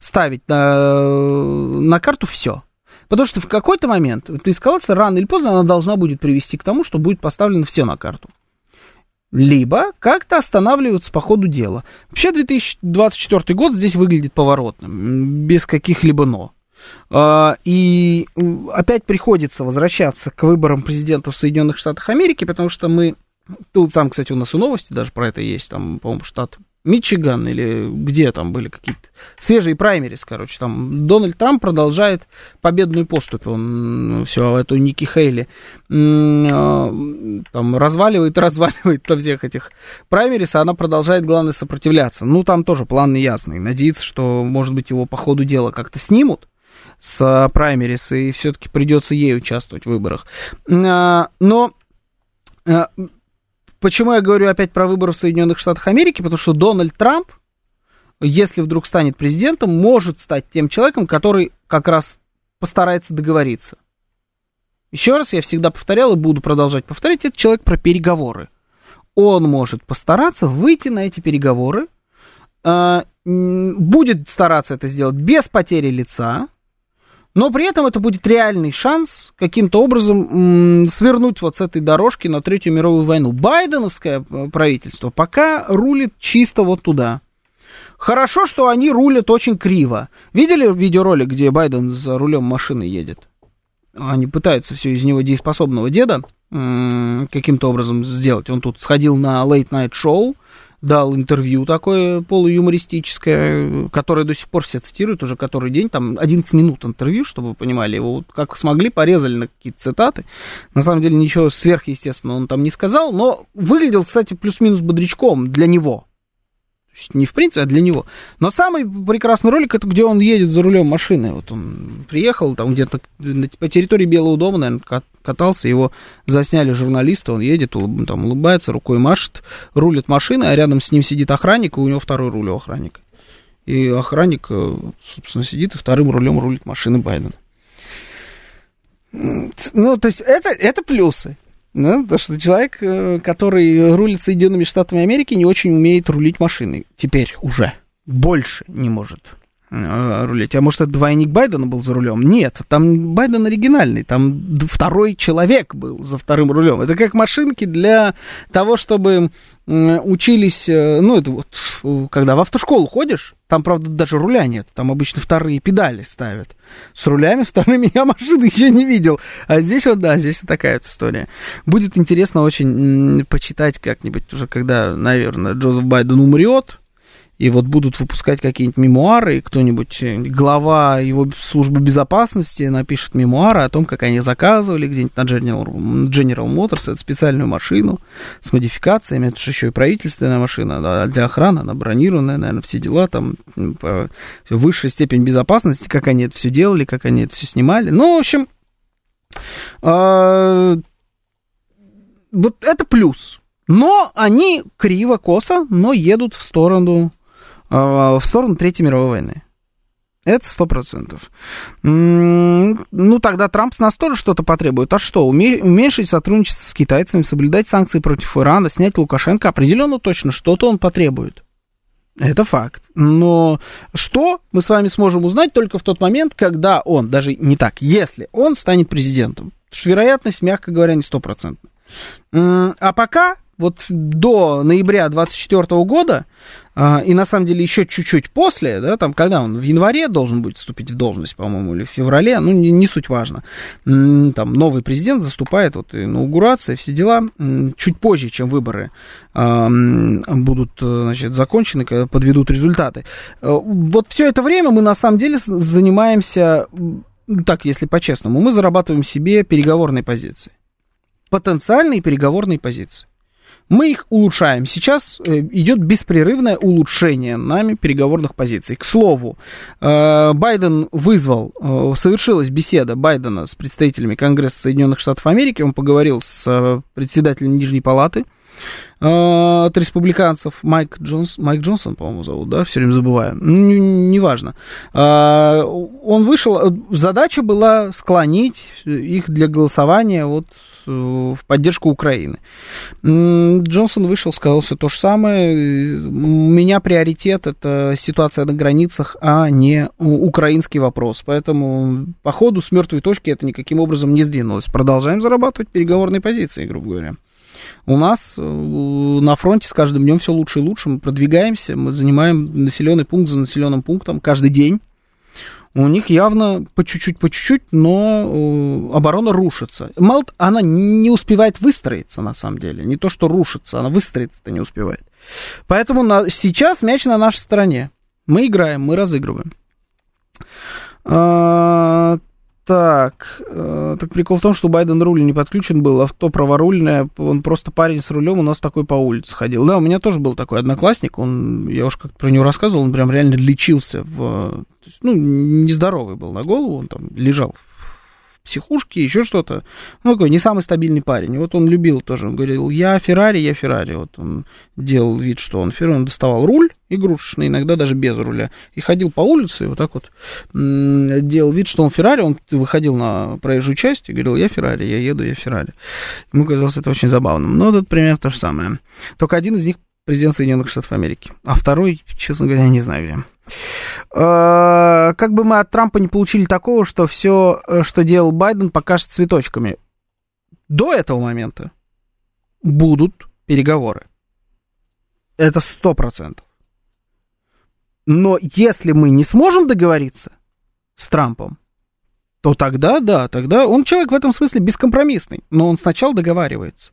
ставить на, на карту все? Потому что в какой-то момент, эта эскалация рано или поздно она должна будет привести к тому, что будет поставлено все на карту либо как-то останавливаются по ходу дела. Вообще 2024 год здесь выглядит поворотным, без каких-либо «но». А, и опять приходится возвращаться к выборам президента в Соединенных Штатах Америки, потому что мы... Тут там, кстати, у нас и новости даже про это есть, там, по-моему, штат Мичиган или где там были какие-то свежие праймерис, короче, там Дональд Трамп продолжает победную поступь, он все эту Ники Хейли а, там разваливает разваливает на всех этих праймерис, а она продолжает, главное, сопротивляться. Ну, там тоже план ясный, надеяться, что, может быть, его по ходу дела как-то снимут с праймерис, и все-таки придется ей участвовать в выборах. А, но а, Почему я говорю опять про выборы в Соединенных Штатах Америки? Потому что Дональд Трамп, если вдруг станет президентом, может стать тем человеком, который как раз постарается договориться. Еще раз я всегда повторял и буду продолжать повторять, это человек про переговоры. Он может постараться выйти на эти переговоры, а, будет стараться это сделать без потери лица, но при этом это будет реальный шанс каким-то образом свернуть вот с этой дорожки на Третью мировую войну. Байденовское э, правительство пока рулит чисто вот туда. Хорошо, что они рулят очень криво. Видели видеоролик, где Байден за рулем машины едет? Они пытаются все из него дееспособного деда каким-то образом сделать. Он тут сходил на Show, дал интервью такое полуюмористическое, которое до сих пор все цитируют уже который день, там 11 минут интервью, чтобы вы понимали, его вот как смогли, порезали на какие-то цитаты. На самом деле ничего сверхъестественного он там не сказал, но выглядел, кстати, плюс-минус бодрячком для него не в принципе, а для него. Но самый прекрасный ролик, это где он едет за рулем машины. Вот он приехал, там где-то по территории Белого дома, наверное, катался, его засняли журналисты, он едет, там улыбается, рукой машет, рулит машиной, а рядом с ним сидит охранник, и у него второй руль у охранника. И охранник, э, собственно, сидит и вторым рулем рулит машины Байдена. Ну, то есть это, это плюсы. Ну, потому что человек, э, который рулит Соединенными Штатами Америки, не очень умеет рулить машиной. Теперь уже. Больше не может рулить. А может, это двойник Байдена был за рулем? Нет, там Байден оригинальный, там второй человек был за вторым рулем. Это как машинки для того, чтобы учились, э, ну, это вот, когда в автошколу ходишь, там, правда, даже руля нет, там обычно вторые педали ставят. С рулями вторыми я машины еще не видел. А здесь вот, да, здесь такая вот история. Будет интересно очень почитать как-нибудь уже, когда, наверное, Джозеф Байден умрет, и вот будут выпускать какие-нибудь мемуары, и кто-нибудь, э, глава его службы безопасности напишет мемуары о том, как они заказывали где-нибудь на General, General Motors эту специальную машину с модификациями, это же еще и правительственная машина, для охраны, она бронированная, наверное, все дела, там, высшая степень безопасности, как они это все делали, как они это все снимали. Ну, в общем, э, вот это плюс. Но они криво-косо, но едут в сторону а, в сторону Третьей мировой войны. Это сто процентов. Ну, тогда Трамп с нас тоже что-то потребует. А что? Уменьшить сотрудничество с китайцами, соблюдать санкции против Ирана, снять Лукашенко. Определенно точно что-то он потребует. Это факт. Но что мы с вами сможем узнать только в тот момент, когда он, даже не так, если он станет президентом. Вероятность, мягко говоря, не стопроцентная. А пока вот до ноября 2024 года А, и на самом деле еще чуть-чуть после, да, там, когда он в январе должен будет вступить в должность, по-моему, или в феврале, ну, не, не суть важно. Там новый президент заступает, вот инаугурация, все дела. Чуть позже, чем выборы а, будут, значит, закончены, когда подведут результаты. Э, вот все это время мы на самом деле занимаемся, так, если по-честному, мы зарабатываем себе переговорные позиции. Потенциальные переговорные позиции мы их улучшаем. Сейчас э, идет беспрерывное улучшение нами переговорных позиций. К слову, э, Байден вызвал, э, совершилась беседа Байдена с представителями Конгресса Соединенных Штатов Америки. Он поговорил с председателем Нижней Палаты от республиканцев Майк Джонс, Майк Джонсон, по-моему, зовут, да, все время забываю, неважно. Не он вышел, задача была склонить их для голосования вот в поддержку Украины. Джонсон вышел, сказал все то же самое. У меня приоритет это ситуация на границах, а не украинский вопрос. Поэтому по ходу с мертвой точки это никаким образом не сдвинулось. Продолжаем зарабатывать переговорные позиции, грубо говоря. У нас э, на фронте с каждым днем все лучше и лучше. Мы продвигаемся, мы занимаем населенный пункт за населенным пунктом каждый день у них явно по чуть-чуть, по чуть-чуть, но э, оборона рушится. Мало она не успевает выстроиться, на самом деле. Не то, что рушится, она выстроиться-то не успевает. Поэтому на, сейчас мяч на нашей стороне. Мы играем, мы разыгрываем. А, так, э, так прикол в том, что Байден руль не подключен был, авто праворульное, он просто парень с рулем у нас такой по улице ходил. Да, у меня тоже был такой одноклассник, он, я уж как-то про него рассказывал, он прям реально лечился в, ну, нездоровый был на голову, он там лежал психушки, еще что-то. Ну, такой не самый стабильный парень. Вот он любил тоже. Он говорил, я Феррари, я Феррари. Вот он делал вид, что он Феррари. Он доставал руль игрушечный, иногда даже без руля. И ходил по улице, и вот так вот делал вид, что он Феррари. Он выходил на проезжую часть и говорил, я Феррари, я еду, я Феррари. Ему казалось это очень забавным. Но тут примерно то же самое. Только один из них президент Соединенных Штатов Америки. А второй, честно говоря, я не знаю где. Как бы мы от Трампа не получили такого, что все, э, что делал Байден, покажет цветочками. До этого момента будут переговоры. Это сто процентов. Но если мы не сможем договориться с Трампом, то тогда, да, тогда он человек в этом смысле бескомпромиссный. Но он сначала договаривается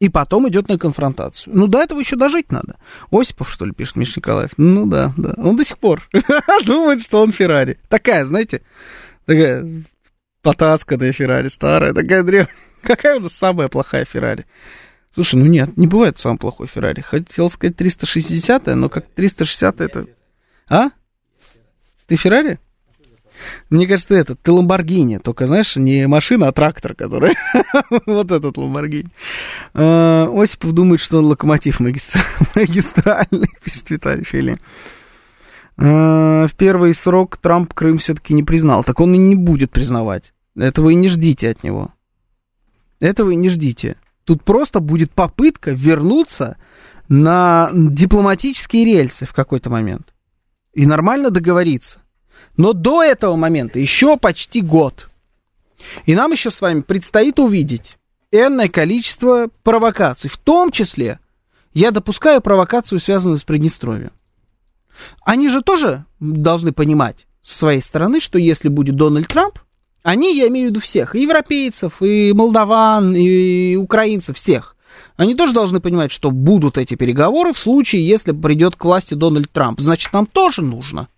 и потом идет на конфронтацию. Ну, до этого еще дожить надо. Осипов, что ли, пишет Миша Николаев? Ну, да, да. Он до сих пор думает, что он Феррари. Такая, знаете, такая потасканная Феррари, старая, такая древняя. Какая у нас самая плохая Феррари? Слушай, ну нет, не бывает самый плохой Феррари. Хотел сказать 360 но как 360 это... А? Ты Феррари? Мне кажется, это, ты Ламборгини, только, знаешь, не машина, а трактор, который... вот этот Ламборгини. А, Осипов думает, что он локомотив магистральный, пишет Виталий Филин. А, в первый срок Трамп Крым все-таки не признал. Так он и не будет признавать. Этого и не ждите от него. Этого и не ждите. Тут просто будет попытка вернуться на дипломатические рельсы в какой-то момент. И нормально договориться. Но до этого момента еще почти год. И нам еще с вами предстоит увидеть энное количество провокаций. В том числе я допускаю провокацию, связанную с Приднестровьем. Они же тоже должны понимать с своей стороны, что если будет Дональд Трамп, они, я имею в виду всех, и европейцев, и молдаван, и украинцев, всех. Они тоже должны понимать, что будут эти переговоры в случае, если придет к власти Дональд Трамп. Значит, нам тоже нужно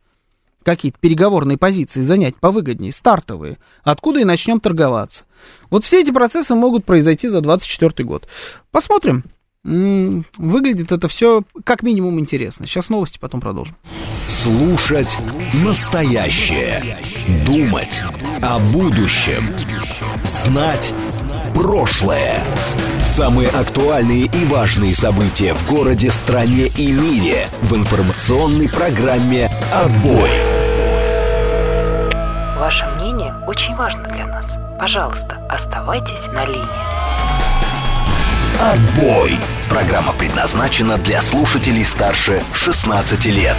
какие-то переговорные позиции занять повыгоднее, стартовые, откуда и начнем торговаться. Вот все эти процессы могут произойти за 2024 год. Посмотрим. Выглядит это все как минимум интересно. Сейчас новости, потом продолжим. Слушать настоящее. Думать о будущем. Знать прошлое. Самые актуальные и важные события в городе, стране и мире в информационной программе «Отбой». Ваше мнение очень важно для нас. Пожалуйста, оставайтесь на линии. Отбой. Программа предназначена для слушателей старше 16 лет.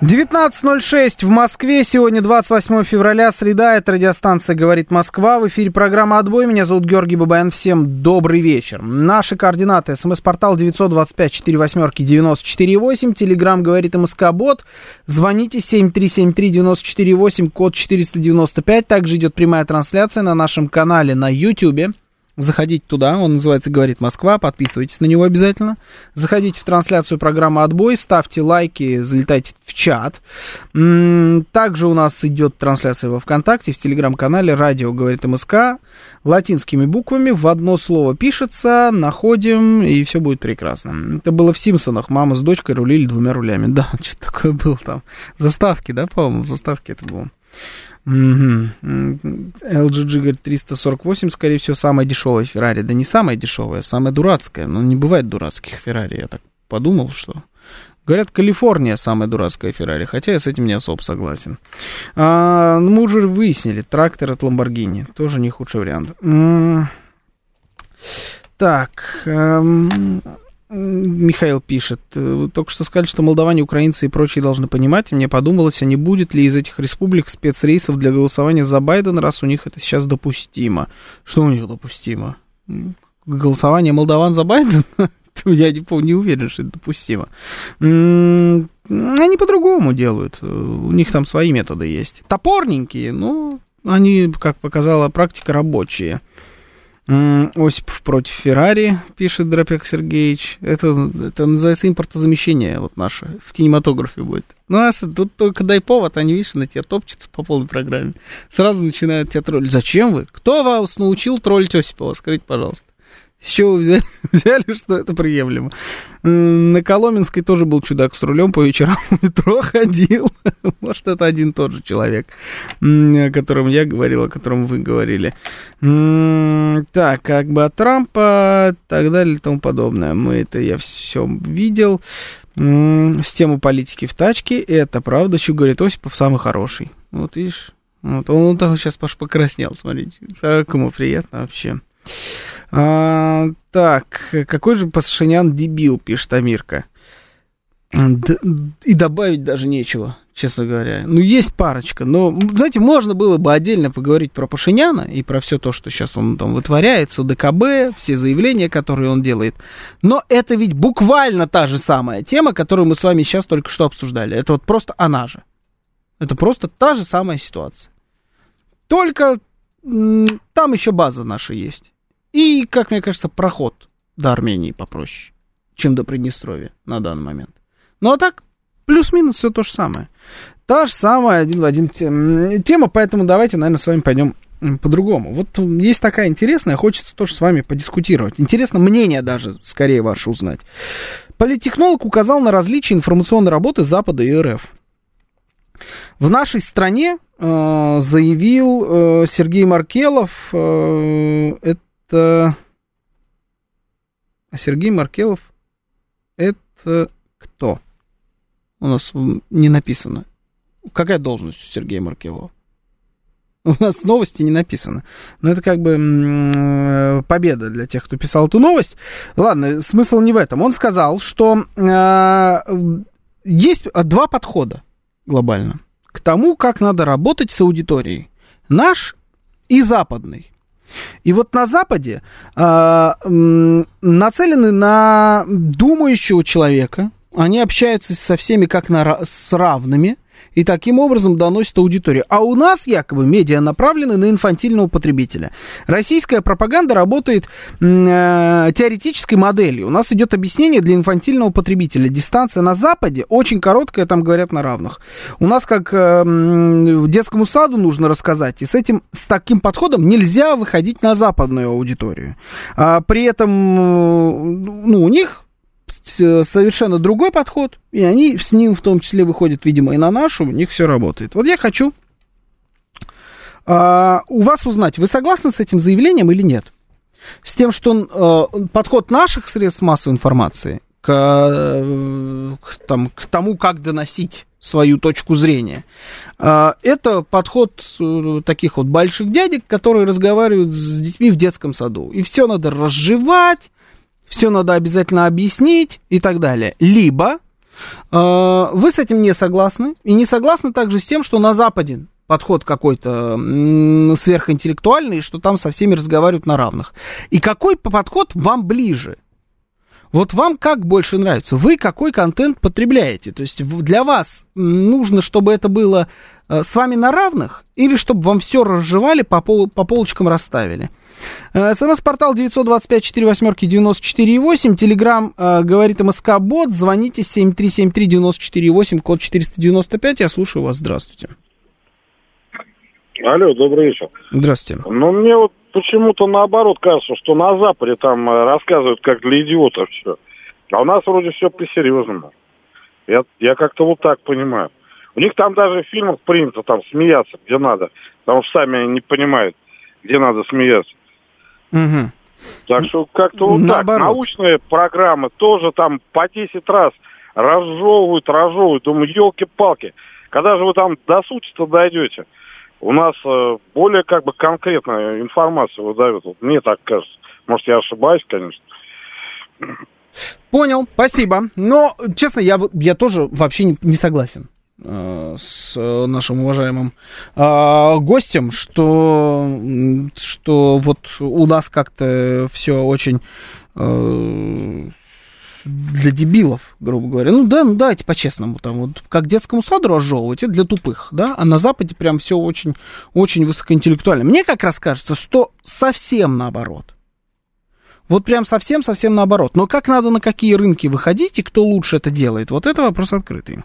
19.06 в Москве. Сегодня 28 февраля, среда. Это радиостанция «Говорит Москва». В эфире программа «Отбой». Меня зовут Георгий Бабаян. Всем добрый вечер. Наши координаты. СМС-портал 925-48-94-8. Телеграмм «Говорит МСК-бот». Звоните 7373-94-8, код 495. Также идет прямая трансляция на нашем канале на YouTube. Заходите туда, он называется «Говорит Москва», подписывайтесь на него обязательно. Заходите в трансляцию программы «Отбой», ставьте лайки, залетайте в чат. Также у нас идет трансляция во ВКонтакте, в Телеграм-канале «Радио говорит МСК». Латинскими буквами в одно слово пишется, находим, и все будет прекрасно. Это было в «Симпсонах». Мама с дочкой рулили двумя рулями. Да, что такое было там. В заставке, да, по-моему, в заставке это было. Угу. LGG говорит 348, скорее всего, самая дешевая Феррари. Да не самая дешевая, а самая дурацкая. Но не бывает дурацких Феррари, я так подумал, что... Говорят, Калифорния самая дурацкая Феррари, хотя я с этим не особо согласен. А, ну, мы уже выяснили, трактор от Ламборгини, тоже не худший вариант. Так, эм, Михаил пишет, вы только что сказали, что молдаване, украинцы и прочие должны понимать, и мне подумалось, а не будет ли из этих республик спецрейсов для голосования за Байдена, раз у них это сейчас допустимо. Что у них допустимо? Голосование молдаван за Байдена? Я не, не уверен, что это допустимо. Они по-другому делают. У них там свои методы есть. Топорненькие, но они, как показала практика, рабочие. Осипов против Феррари, пишет Дропек Сергеевич. Это, это называется импортозамещение вот наше в кинематографе будет. Ну, а тут только дай повод, они, видишь, на тебя топчутся по полной программе. Сразу начинают тебя троллить. Зачем вы? Кто вас научил троллить Осипова? Скажите, пожалуйста. С чего вы взяли, взяли, что это приемлемо? На Коломенской тоже был чудак с рулем, по вечерам в метро ходил. Может, это один тот же человек, о котором я говорил, о котором вы говорили. Так, как бы от Трампа, так далее и тому подобное. Мы это, я все видел. С тему политики в тачке, это правда, что говорит Осипов, самый хороший. Вот видишь, вот он, он там сейчас Паш покраснел, смотрите, как ему приятно вообще. А, так, какой же Пашинян дебил, пишет Амирка. И добавить даже нечего, честно говоря. Ну, есть парочка, но, знаете, можно было бы отдельно поговорить про Пашиняна и про все то, что сейчас он там вытворяет, ДКБ, все заявления, которые он делает. Но это ведь буквально та же самая тема, которую мы с вами сейчас только что обсуждали. Это вот просто она же. Это просто та же самая ситуация. Только там еще база наша есть. И, как мне кажется, проход до Армении попроще, чем до Приднестровья на данный момент. Ну а так, плюс-минус все то же самое. Та же самая один в один тема, поэтому давайте, наверное, с вами пойдем по-другому. Вот есть такая интересная, хочется тоже с вами подискутировать. Интересно мнение даже, скорее, ваше узнать. Политтехнолог указал на различия информационной работы Запада и РФ. В нашей стране э, заявил э, Сергей Маркелов, э, это это... А Сергей Маркелов это кто? У нас не написано. Какая должность у Сергея Маркелова? У нас новости не написано. Но это как бы победа для тех, кто писал эту новость. Ладно, смысл не в этом. Он сказал, что э, есть два подхода глобально к тому, как надо работать с аудиторией. Наш и западный. И вот на Западе э, нацелены на думающего человека, они общаются со всеми как на, с равными, и таким образом доносит аудиторию. А у нас якобы медиа направлены на инфантильного потребителя. Российская пропаганда работает э, теоретической моделью. У нас идет объяснение для инфантильного потребителя. Дистанция на Западе очень короткая, там говорят на равных. У нас как э, детскому саду нужно рассказать, и с этим, с таким подходом нельзя выходить на западную аудиторию. А, при этом, э, ну, у них Э, совершенно другой подход, и они с ним в том числе выходят, видимо, и на нашу, у них все работает. Вот я хочу а, у вас узнать, вы согласны с этим заявлением или нет? С тем, что а, подход наших средств массовой информации к, э, к, там, к тому, как доносить свою точку зрения. А, это подход таких вот больших дядек, которые разговаривают с детьми в детском саду. И все надо разжевать, все надо обязательно объяснить и так далее. Либо Э, вы с этим не согласны. И не согласны также с тем, что на Западе подход какой-то сверхинтеллектуальный, что там со всеми разговаривают на равных. И какой подход вам ближе? Вот вам как больше нравится? Вы какой контент потребляете? То есть для вас нужно, чтобы это было э, с вами на равных, или чтобы вам все разжевали, по, пол, по полочкам расставили? Э, СМС-портал 925-48-94-8, Телеграм э, говорит МСК Бот, звоните 7373-94-8, код 495, я слушаю вас, здравствуйте. Алло, добрый вечер. Здравствуйте. Ну, мне вот почему-то наоборот кажется, что на Западе там э, рассказывают как для идиотов все. А у нас вроде все по-серьезному. Я, я как-то вот так понимаю. У них там даже в фильмах принято там смеяться, где надо. Потому что сами они не понимают, где надо смеяться. Угу. Так что как-то вот Наоборот. так. Научные программы тоже там по 10 раз разжевывают, разжевывают. Думаю, елки-палки. Когда же вы там до сути-то дойдете? У нас э, более как бы конкретная информация выдают. Вот мне так кажется. Может, я ошибаюсь, конечно. Понял, спасибо. Но, честно, я, я тоже вообще не, не согласен э, с нашим уважаемым э, гостем, что, что вот у нас как-то все очень э, для дебилов, грубо говоря. Ну да, ну давайте по-честному, там вот как детскому саду разжевывать, это для тупых, да, а на Западе прям все очень, очень высокоинтеллектуально. Мне как раз кажется, что совсем наоборот. Вот прям совсем-совсем наоборот. Но как надо на какие рынки выходить и кто лучше это делает, вот это вопрос открытый.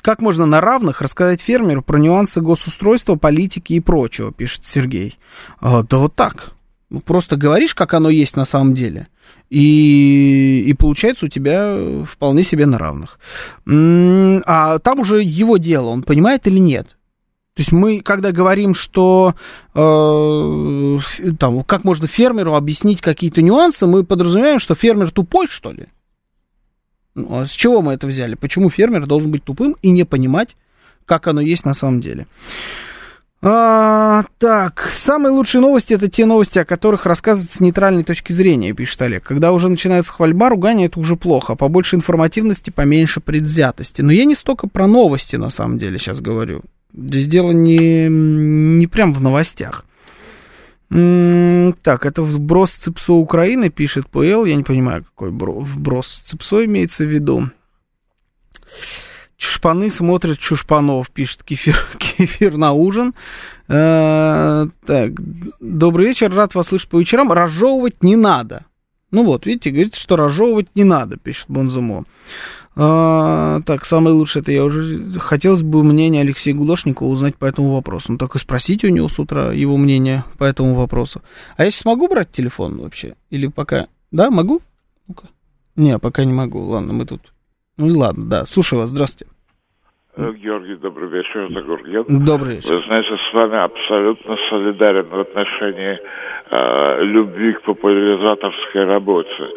Как можно на равных рассказать фермеру про нюансы госустройства, политики и прочего, пишет Сергей. А, да вот так. Ну, просто говоришь, как оно есть на самом деле. И, и получается у тебя вполне себе на равных. А там уже его дело, он понимает или нет. То есть мы, когда говорим, что э, там, как можно фермеру объяснить какие-то нюансы, мы подразумеваем, что фермер тупой, что ли? Ну, а с чего мы это взяли? Почему фермер должен быть тупым и не понимать, как оно есть на самом деле? А, так, самые лучшие новости это те новости, о которых рассказывают с нейтральной точки зрения, пишет Олег. Когда уже начинается хвальба, ругание, это уже плохо. Побольше информативности, поменьше предвзятости. Но я не столько про новости, на самом деле, сейчас говорю. Здесь дело не, не прям в новостях. так, это вброс ЦИПСО Украины, пишет ПЛ. Я не понимаю, какой вброс ЦИПСО имеется в виду. Чушпаны смотрят чушпанов, пишет кефир, кефир на ужин. Э, так, добрый вечер, рад вас слышать по вечерам. Разжевывать не надо. Ну вот, видите, говорит, что разжевывать не надо, пишет Бонзумо. А, так, самое лучшее, это я уже... Хотелось бы мнение Алексея Гудошникова узнать по этому вопросу. Ну, так и спросите у него с утра его мнение по этому вопросу. А я сейчас могу брать телефон вообще? Или пока... Да, могу? Ну-ка. Не, пока не могу. Ладно, мы тут ну и ладно, да. Слушаю вас, здравствуйте. Э, Георгий, добрый вечер, Гурген. Добрый вечер. Вы знаете, с вами абсолютно солидарен в отношении э, любви к популяризаторской работе.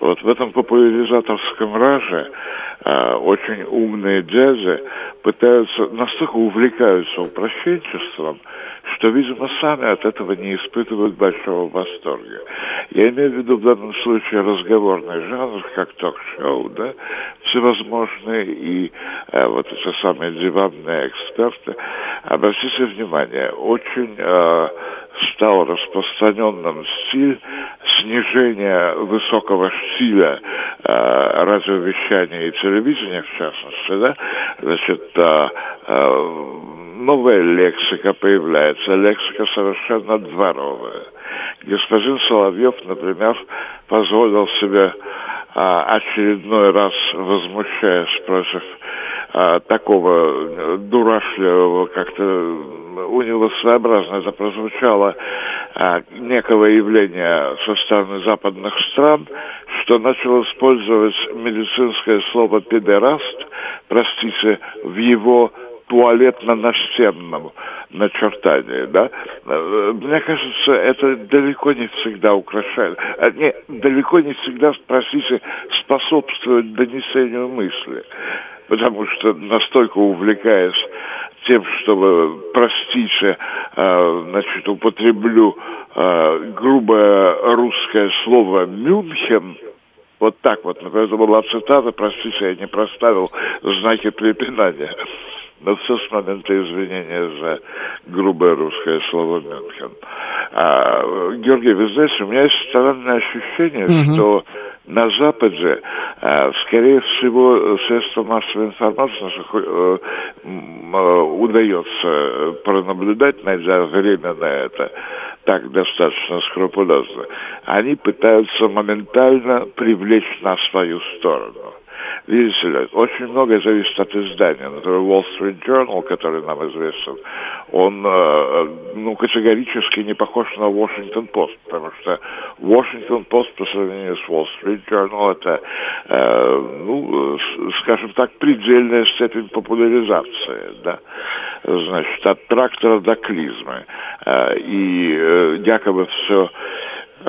Вот в этом популяризаторском раже э, очень умные дяди пытаются, настолько увлекаются упрощенчеством, что, видимо, сами от этого не испытывают большого восторга. Я имею в виду в данном случае разговорный жанр, как ток-шоу, да, всевозможные и э, вот эти самые диванные эксперты. Обратите внимание, очень э, стал распространенным стиль снижения высокого стиля э, радиовещания и телевидения, в частности, да, значит, э, э, новая лексика появляется, лексика совершенно дворовая. Господин Соловьев, например, позволил себе а, очередной раз возмущаясь против а, такого дурашливого, как-то у него своеобразно это прозвучало, а, некого явления со стороны западных стран, что начал использовать медицинское слово «педераст», простите, в его туалетно-настенном начертании, да, мне кажется, это далеко не всегда украшает, а не, далеко не всегда, простите, способствует донесению мысли, потому что настолько увлекаясь тем, чтобы, простите, э, значит, употреблю э, грубое русское слово «Мюнхен», Вот так вот. Это была цитата, простите, я не проставил знаки препинания. Но все с момента извинения за грубое русское слово Мюнхен. А, Георгий, вы знаете, у меня есть странное ощущение, угу. что на Западе, а, скорее всего, средства массовой информации наших э, э, удается пронаблюдать, найдя время на это, так достаточно скрупулезно. Они пытаются моментально привлечь на свою сторону. Видите ли, очень многое зависит от издания. Например, Wall Street Journal, который нам известен, он э, ну, категорически не похож на Washington Post, потому что Washington Post по сравнению с Wall Street Journal это, э, ну, скажем так, предельная степень популяризации, да, значит, от трактора до клизмы. Э, и э, якобы все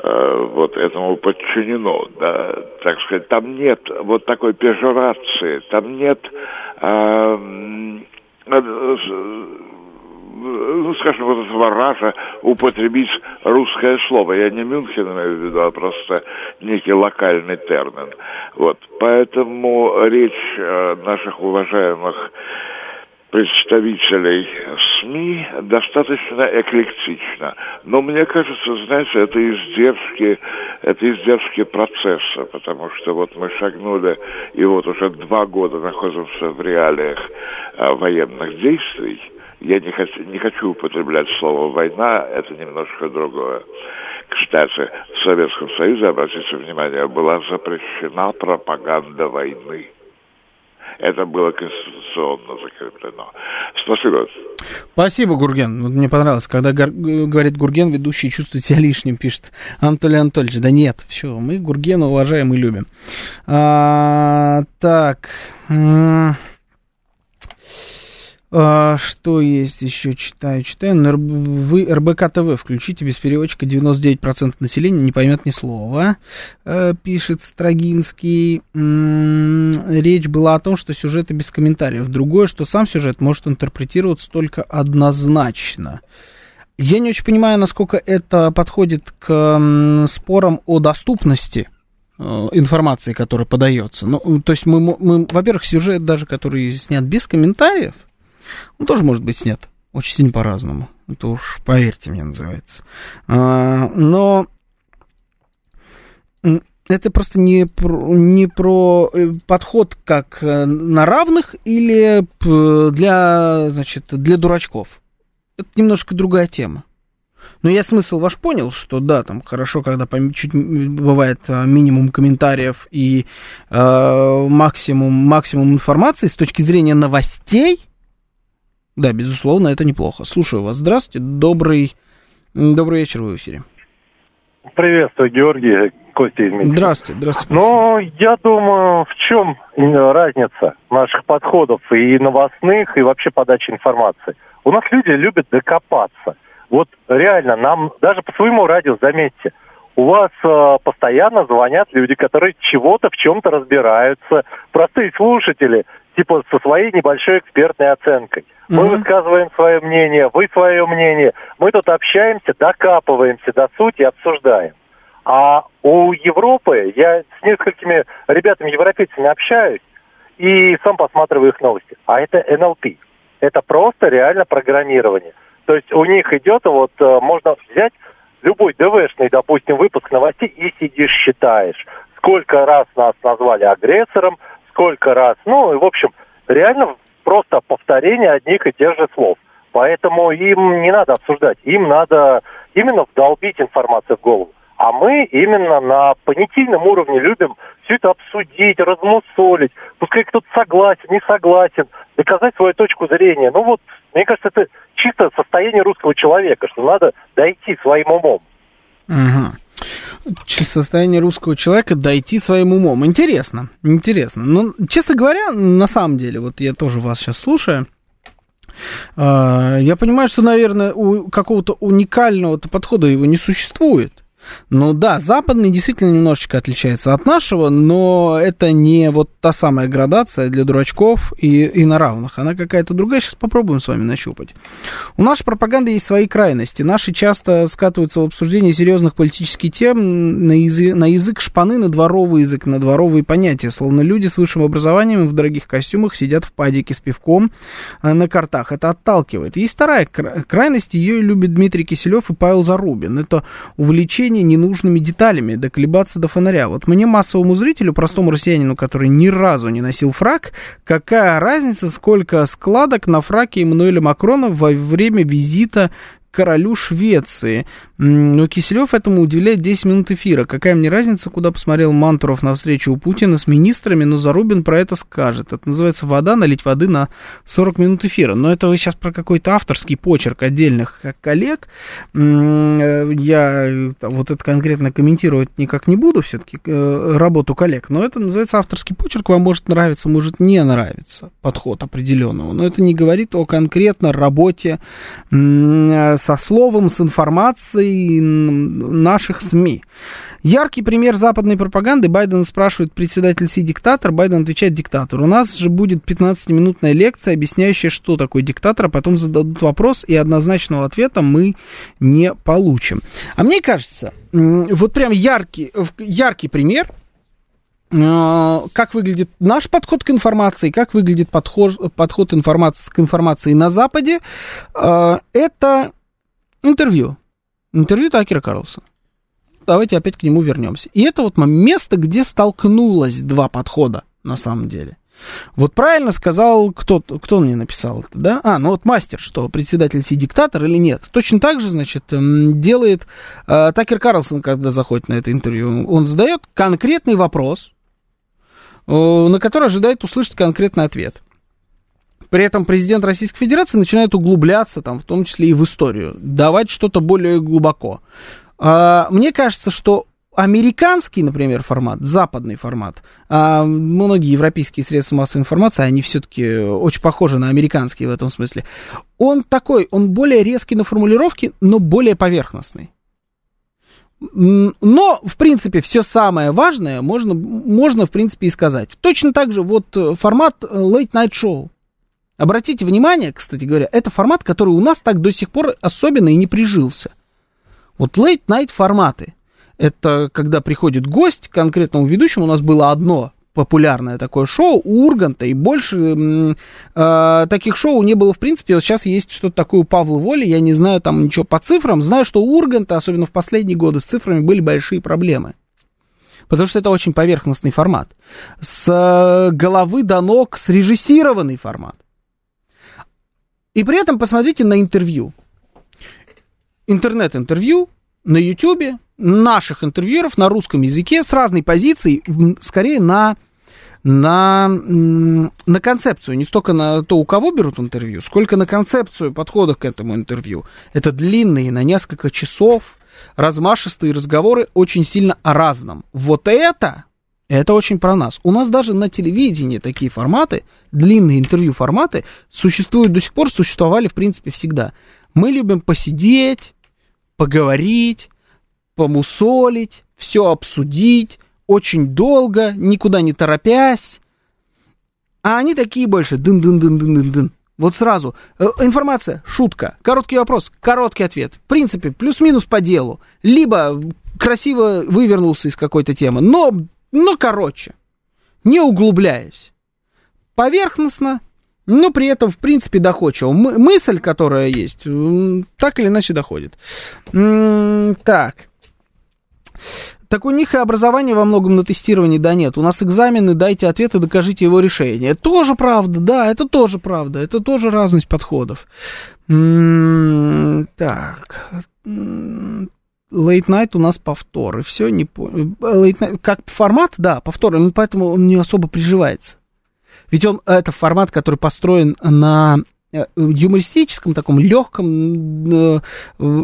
Э, вот этому подчинено, да, так сказать, там нет вот такой пежорации, там нет, э, э, ну, скажем, вот этого ража употребить русское слово. Я не Мюнхен имею в виду, а просто некий локальный термин. Вот, поэтому речь наших уважаемых представителей СМИ достаточно эклектично. Но мне кажется, знаете, это издержки, это издержки процесса, потому что вот мы шагнули, и вот уже два года находимся в реалиях а, военных действий. Я не хочу, не хочу употреблять слово «война», это немножко другое. Кстати, в Советском Союзе, обратите внимание, была запрещена пропаганда войны это было конституционно закреплено. Спасибо. Спасибо, Гурген. Вот мне понравилось, когда говорит Гурген, ведущий чувствует себя лишним, пишет Анатолий Анатольевич. Да нет, все, мы Гургена уважаем и любим. А, так. А, что есть еще? Читаю, читаю. Вы РБК ТВ включите без переводчика 99% населения не поймет ни слова, а, пишет Строгинский. Речь была о том, что сюжеты без комментариев. Другое, что сам сюжет может интерпретироваться только однозначно. Я не очень понимаю, насколько это подходит к спорам о доступности э, информации, которая подается. Ну, то есть мы, мы во-первых, сюжет даже, который снят без комментариев, он тоже может быть снят очень сильно по-разному. Это уж, поверьте мне, называется. А, но это просто не про, не про э, подход как э, на равных или для, значит, для дурачков. Это немножко другая тема. Но я смысл ваш понял, что да, там хорошо, когда чуть бывает а, минимум комментариев и э, максимум, максимум информации с точки зрения новостей, да, безусловно, это неплохо. Слушаю вас. Здравствуйте. Добрый, добрый вечер в эфире. Приветствую, Георгий, Костя из Минска. Здравствуйте, здравствуйте. Ну, я думаю, в чем разница наших подходов и новостных, и вообще подачи информации? У нас люди любят докопаться. Вот реально, нам даже по своему радио, заметьте, у вас э, постоянно звонят люди, которые чего-то в чем-то разбираются. Простые слушатели, типа со своей небольшой экспертной оценкой. Мы mm-hmm. высказываем свое мнение, вы свое мнение. Мы тут общаемся, докапываемся до сути, обсуждаем. А у Европы, я с несколькими ребятами-европейцами общаюсь, и сам посматриваю их новости. А это НЛП. Это просто реально программирование. То есть у них идет, вот э, можно взять любой ДВшный, допустим, выпуск новостей и сидишь, считаешь, сколько раз нас назвали агрессором, сколько раз. Ну, и, в общем, реально просто повторение одних и тех же слов. Поэтому им не надо обсуждать, им надо именно вдолбить информацию в голову. А мы именно на понятийном уровне любим все это обсудить, размусолить. Пускай кто-то согласен, не согласен, доказать свою точку зрения. Ну вот, мне кажется, это чисто состояние русского человека, что надо дойти своим умом. Угу состояние русского человека дойти своим умом. Интересно, интересно. Но, честно говоря, на самом деле, вот я тоже вас сейчас слушаю, а, я понимаю, что, наверное, у какого-то уникального подхода его не существует. Ну да, западный действительно немножечко отличается от нашего, но это не вот та самая градация для дурачков и, и на равных. Она какая-то другая. Сейчас попробуем с вами нащупать. У нашей пропаганды есть свои крайности. Наши часто скатываются в обсуждение серьезных политических тем на язык, на язык шпаны, на дворовый язык, на дворовые понятия. Словно люди с высшим образованием в дорогих костюмах сидят в падике с пивком э, на картах. Это отталкивает. Есть вторая крайность. Ее любит Дмитрий Киселев и Павел Зарубин. Это увлечение ненужными деталями, доколебаться до фонаря. Вот мне, массовому зрителю, простому россиянину, который ни разу не носил фраг, какая разница, сколько складок на фраке Эммануэля Макрона во время визита королю Швеции. Но Киселев этому удивляет 10 минут эфира. Какая мне разница, куда посмотрел Мантуров на встречу у Путина с министрами, но Зарубин про это скажет. Это называется вода, налить воды на 40 минут эфира. Но это вы сейчас про какой-то авторский почерк отдельных коллег. Э, я вот это конкретно комментировать никак не буду, все-таки э, работу коллег. Но это называется авторский почерк. Вам может нравиться, может не нравиться подход определенного. Но это не говорит о конкретно работе со словом, с информацией наших СМИ. Яркий пример западной пропаганды. Байден спрашивает, председатель Си диктатор? Байден отвечает, диктатор. У нас же будет 15-минутная лекция, объясняющая, что такое диктатор, а потом зададут вопрос, и однозначного ответа мы не получим. А мне кажется, вот прям яркий, яркий пример э, как выглядит наш подход к информации, как выглядит подход, подход информации, к информации на Западе, э, это интервью. Интервью Такера Карлсона. Давайте опять к нему вернемся. И это вот место, где столкнулось два подхода, на самом деле. Вот правильно сказал, кто, кто мне написал это, да? А, ну вот мастер, что председатель Си диктатор или нет. Точно так же, значит, делает э, Такер Карлсон, когда заходит на это интервью. Он задает конкретный вопрос, э, на который ожидает услышать конкретный ответ. При этом президент Российской Федерации начинает углубляться, там, в том числе и в историю, давать что-то более глубоко. А, мне кажется, что американский, например, формат, западный формат, а многие европейские средства массовой информации, они все-таки очень похожи на американские в этом смысле, он такой, он более резкий на формулировке, но более поверхностный. Но, в принципе, все самое важное можно, можно, в принципе, и сказать. Точно так же вот формат Late Night Show. Обратите внимание, кстати говоря, это формат, который у нас так до сих пор особенно и не прижился. Вот late-night форматы. Это когда приходит гость к конкретному ведущему. У нас было одно популярное такое шоу у Урганта, и больше э, таких шоу не было в принципе. Вот сейчас есть что-то такое у Павла Воли, я не знаю там ничего по цифрам, знаю, что у Урганта, особенно в последние годы, с цифрами были большие проблемы. Потому что это очень поверхностный формат. С э, головы до ног срежиссированный формат. И при этом посмотрите на интервью. Интернет-интервью на Ютубе, наших интервьюеров на русском языке с разной позицией, скорее на, на, на концепцию, не столько на то, у кого берут интервью, сколько на концепцию подхода к этому интервью. Это длинные, на несколько часов, размашистые разговоры очень сильно о разном. Вот это это очень про нас. У нас даже на телевидении такие форматы, длинные интервью форматы, существуют до сих пор, существовали, в принципе, всегда. Мы любим посидеть, поговорить, помусолить, все обсудить, очень долго, никуда не торопясь. А они такие больше дын-дын-дын-дын-дын. Вот сразу. Э, информация, шутка, короткий вопрос, короткий ответ. В принципе, плюс-минус по делу. Либо красиво вывернулся из какой-то темы, но но короче, не углубляясь. Поверхностно, но при этом, в принципе, доходчиво. Мы, мысль, которая есть, так или иначе доходит. Так. Так у них и образование во многом на тестировании, да нет. У нас экзамены, дайте ответ и докажите его решение. Это тоже правда, да, это тоже правда. Это тоже разность подходов. Так. Late Night у нас повтор, и все, не понял. Late Night, как формат, да, повтор, и поэтому он не особо приживается. Ведь он, это формат, который построен на э, юмористическом, таком легком э,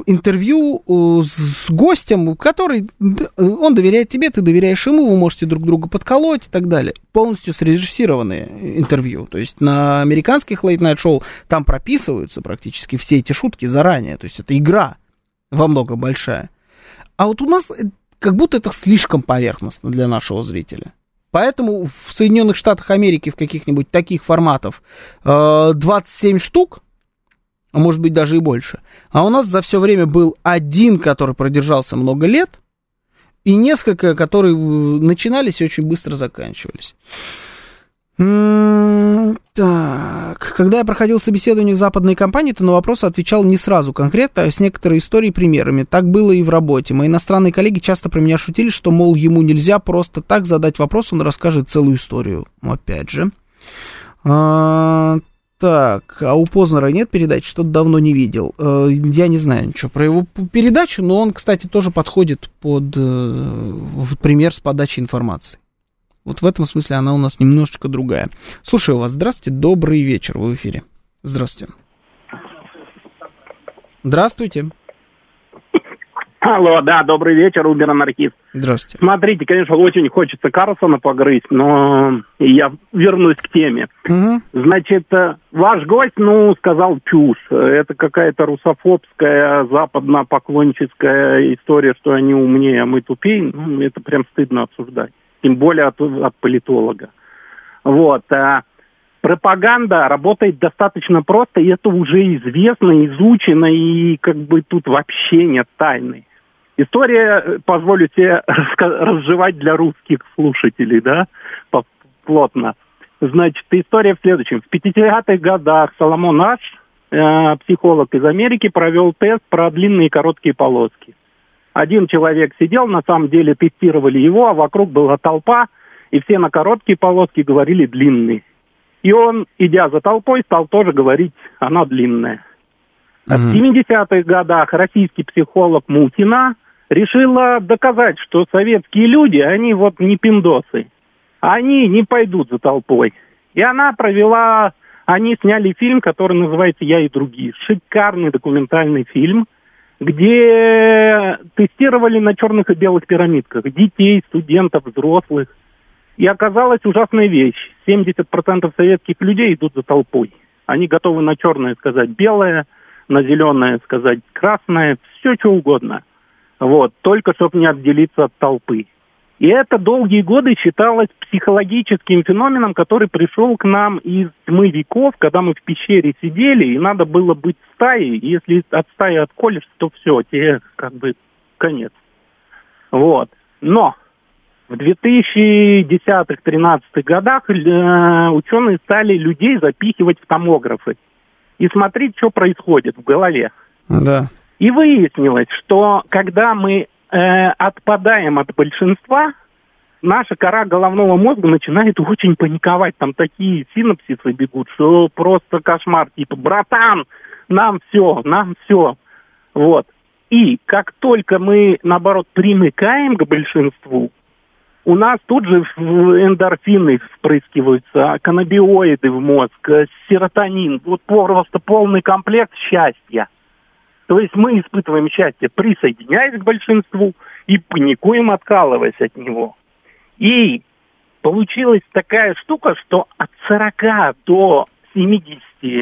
интервью э, с гостем, который, он доверяет тебе, ты доверяешь ему, вы можете друг друга подколоть и так далее. Полностью срежиссированные интервью. То есть на американских late-night шоу там прописываются практически все эти шутки заранее. То есть это игра во много большая. А вот у нас э, как будто это слишком поверхностно для нашего зрителя. Поэтому в Соединенных Штатах Америки в каких-нибудь таких форматов 27 штук, а может быть даже и больше. А у нас за все время был один, который продержался много лет, и несколько, которые начинались и очень быстро заканчивались. Так, когда я проходил собеседование в западной компании, то на вопросы отвечал не сразу конкретно, а с некоторой историей примерами. Так было и в работе. Мои иностранные коллеги часто про меня шутили, что, мол, ему нельзя просто так задать вопрос, он расскажет целую историю. Опять же. А, так, а у Познера нет передач? Что-то давно не видел. Э, я не знаю ничего про его передачу, но он, кстати, тоже подходит под э, пример с подачей информации. Вот в этом смысле она у нас немножечко другая. Слушаю вас. Здравствуйте, добрый вечер, вы в эфире. Здравствуйте. Здравствуйте. Алло, да, добрый вечер, Убер-анархист. Здравствуйте. Смотрите, конечно, очень хочется Карлсона погрызть, но я вернусь к теме. Угу. Значит, э, ваш гость, ну, сказал чушь. Это какая-то русофобская, западно-поклонническая история, что они умнее, а мы тупее. Ну, это прям стыдно обсуждать. Тем более от, от политолога. Вот. А пропаганда работает достаточно просто, и это уже известно, изучено, и как бы тут вообще нет тайны. История, э, позволю себе разжевать для русских слушателей, да, плотно. Значит, история в следующем. В 50-х годах Соломон Аш, э, психолог из Америки, провел тест про длинные и короткие полоски. Один человек сидел, на самом деле тестировали его, а вокруг была толпа, и все на короткие полоски говорили длинные. И он, идя за толпой, стал тоже говорить, она длинная. Mm-hmm. В 70-х годах российский психолог Мутина решила доказать, что советские люди, они вот не пиндосы. Они не пойдут за толпой. И она провела... Они сняли фильм, который называется «Я и другие». Шикарный документальный фильм, где тестировали на черных и белых пирамидках детей, студентов, взрослых. И оказалась ужасная вещь. 70% советских людей идут за толпой. Они готовы на черное сказать белое, на зеленое сказать красное, все что угодно – вот, только чтобы не отделиться от толпы. И это долгие годы считалось психологическим феноменом, который пришел к нам из тьмы веков, когда мы в пещере сидели, и надо было быть стаей. И если от стаи отколешься, то все, тебе как бы конец. Вот. Но в 2010-2013 годах э, ученые стали людей запихивать в томографы и смотреть, что происходит в голове. Да. И выяснилось, что когда мы э, отпадаем от большинства, наша кора головного мозга начинает очень паниковать. Там такие синапсисы бегут, что просто кошмар. Типа, братан, нам все, нам все. Вот. И как только мы, наоборот, примыкаем к большинству, у нас тут же эндорфины впрыскиваются, каннабиоиды в мозг, серотонин. Вот просто полный комплект счастья. То есть мы испытываем счастье, присоединяясь к большинству, и паникуем, откалываясь от него. И получилась такая штука, что от 40 до 70,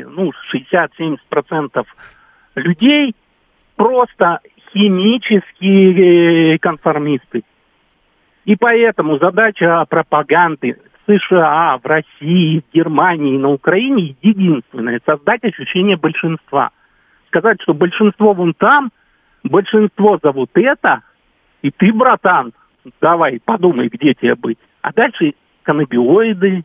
ну, 60-70% людей просто химические конформисты. И поэтому задача пропаганды в США, в России, в Германии, на Украине единственная – создать ощущение большинства – сказать, что большинство вон там, большинство зовут это, и ты, братан, давай, подумай, где тебе быть. А дальше каннабиоиды,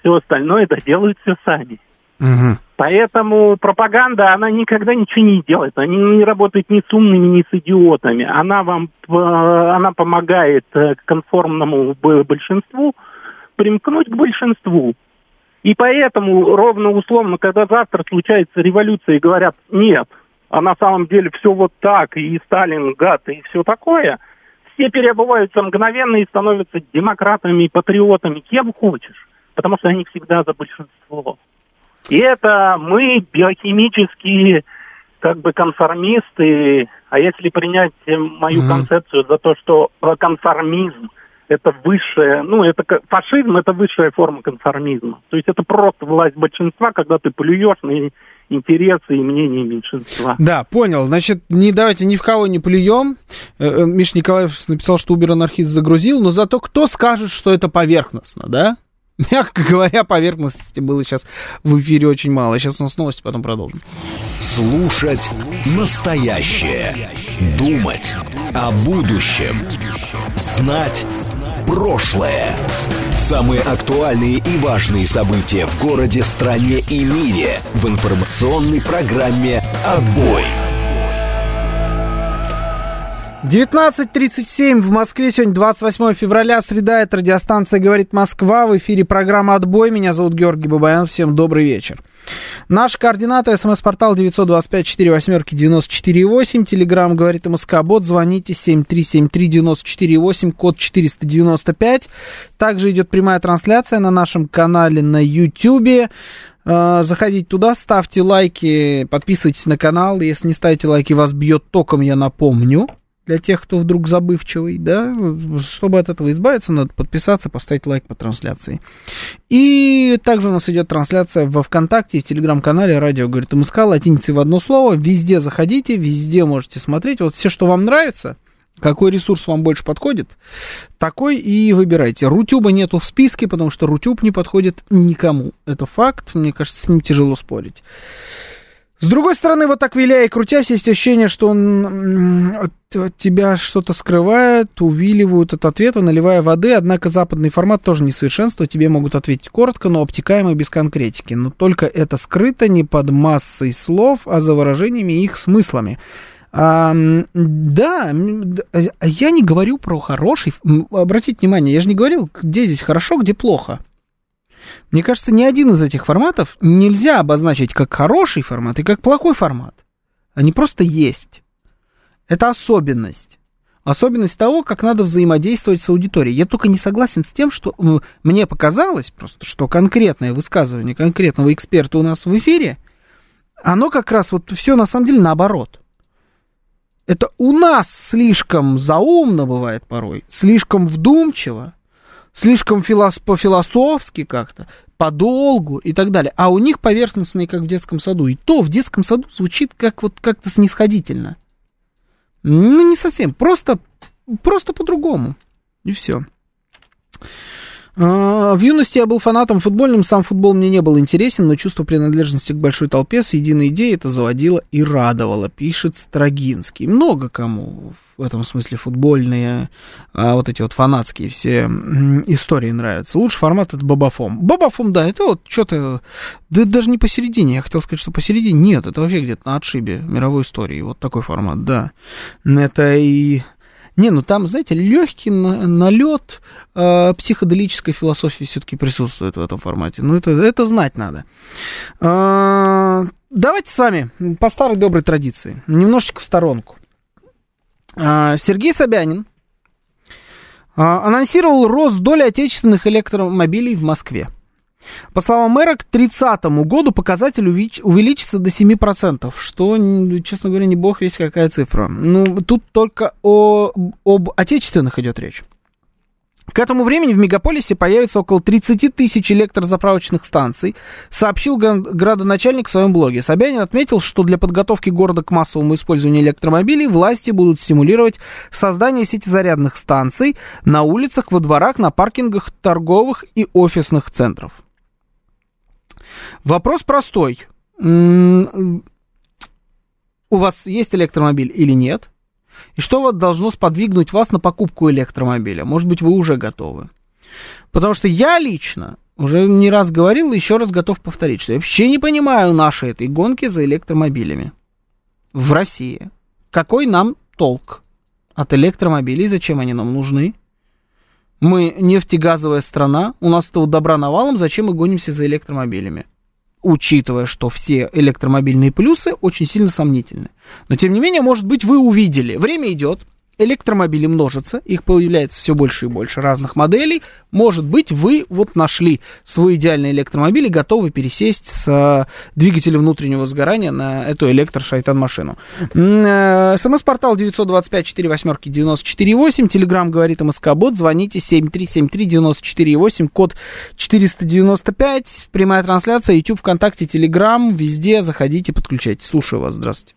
все остальное это делают все сами. Угу. Поэтому пропаганда, она никогда ничего не делает. Она не работает ни с умными, ни с идиотами. Она вам, э, она помогает э, конформному большинству примкнуть к большинству. И поэтому ровно условно, когда завтра случается революция и говорят, нет, а на самом деле все вот так, и Сталин гад, и все такое, все переобуваются мгновенно и становятся демократами и патриотами, кем хочешь, потому что они всегда за большинство. И это мы, биохимические как бы конформисты, а если принять мою mm-hmm. концепцию за то, что конформизм это высшая, ну, это фашизм, это высшая форма конформизма. То есть это просто власть большинства, когда ты плюешь и, интересы и мнения меньшинства. Да, понял. Значит, не давайте ни в кого не плюем. Э, э, Миш Николаев написал, что Uber анархист загрузил, но зато кто скажет, что это поверхностно, да? Мягко говоря, поверхностности было сейчас в эфире очень мало. Сейчас у нас новости, потом продолжим. Слушать настоящее. Думать о будущем. Знать прошлое. Самые актуальные и важные события в городе, стране и мире в информационной программе «Отбой». 19.37 в Москве, сегодня 28 февраля, среда, это радиостанция «Говорит Москва», в эфире программа «Отбой», меня зовут Георгий Бабаян, всем добрый вечер. Наш координаты, смс-портал 925-48-94-8, телеграмм «Говорит МСК», бот, звоните 7373-94-8, код 495. Также идет прямая трансляция на нашем канале на YouTube. А, заходите туда, ставьте лайки, подписывайтесь на канал. Если не ставите лайки, вас бьет током, я напомню для тех, кто вдруг забывчивый, да, чтобы от этого избавиться, надо подписаться, поставить лайк по трансляции. И также у нас идет трансляция во ВКонтакте, в Телеграм-канале «Радио говорит МСК», латиницей в одно слово, везде заходите, везде можете смотреть, вот все, что вам нравится, какой ресурс вам больше подходит, такой и выбирайте. Рутюба нету в списке, потому что Рутюб не подходит никому. Это факт, мне кажется, с ним тяжело спорить. С другой стороны, вот так виляя и крутясь, есть ощущение, что он от, тебя что-то скрывает, увиливают от ответа, наливая воды. Однако западный формат тоже несовершенство. Тебе могут ответить коротко, но обтекаемо без конкретики. Но только это скрыто не под массой слов, а за выражениями и их смыслами. А, да, я не говорю про хороший. Обратите внимание, я же не говорил, где здесь хорошо, где плохо. Мне кажется, ни один из этих форматов нельзя обозначить как хороший формат и как плохой формат. Они просто есть. Это особенность. Особенность того, как надо взаимодействовать с аудиторией. Я только не согласен с тем, что мне показалось просто, что конкретное высказывание конкретного эксперта у нас в эфире, оно как раз вот все на самом деле наоборот. Это у нас слишком заумно бывает порой, слишком вдумчиво, слишком филос по-философски как-то, подолгу и так далее. А у них поверхностные, как в детском саду. И то в детском саду звучит как вот как-то снисходительно. Ну, не совсем, просто, просто по-другому. И все. А, в юности я был фанатом футбольным, сам футбол мне не был интересен, но чувство принадлежности к большой толпе с единой идеей это заводило и радовало, пишет Строгинский. Много кому в этом смысле футбольные, а вот эти вот фанатские все истории нравятся. Лучший формат это Бабафом. Бабафом, да, это вот что-то, да даже не посередине, я хотел сказать, что посередине, нет, это вообще где-то на отшибе мировой истории, вот такой формат, да. Это и не, ну там, знаете, легкий налет э, психоделической философии все-таки присутствует в этом формате. Ну, это, это знать надо. Э, давайте с вами по старой доброй традиции, немножечко в сторонку. Э, Сергей Собянин э, анонсировал рост доли отечественных электромобилей в Москве. По словам мэра, к 30 году показатель увеличится до 7%, что, честно говоря, не бог весь какая цифра. Ну, тут только о, об отечественных идет речь. К этому времени в мегаполисе появится около 30 тысяч электрозаправочных станций, сообщил градоначальник в своем блоге. Собянин отметил, что для подготовки города к массовому использованию электромобилей власти будут стимулировать создание сети зарядных станций на улицах, во дворах, на паркингах торговых и офисных центров. Вопрос простой. У вас есть электромобиль или нет? И что вот должно сподвигнуть вас на покупку электромобиля? Может быть, вы уже готовы? Потому что я лично уже не раз говорил и еще раз готов повторить, что я вообще не понимаю нашей этой гонки за электромобилями в России. Какой нам толк от электромобилей? Зачем они нам нужны? Мы нефтегазовая страна, у нас этого добра навалом, зачем мы гонимся за электромобилями? Учитывая, что все электромобильные плюсы очень сильно сомнительны. Но, тем не менее, может быть, вы увидели. Время идет, электромобили множатся, их появляется все больше и больше разных моделей. Может быть, вы вот нашли свой идеальный электромобиль и готовы пересесть с э, двигателя внутреннего сгорания на эту электрошайтан-машину. Э, СМС-портал 925-48-94-8, Телеграмм говорит МСК-бот, звоните 7373-94-8, код 495, прямая трансляция, YouTube, ВКонтакте, Телеграм, везде заходите, подключайтесь. Слушаю вас, здравствуйте.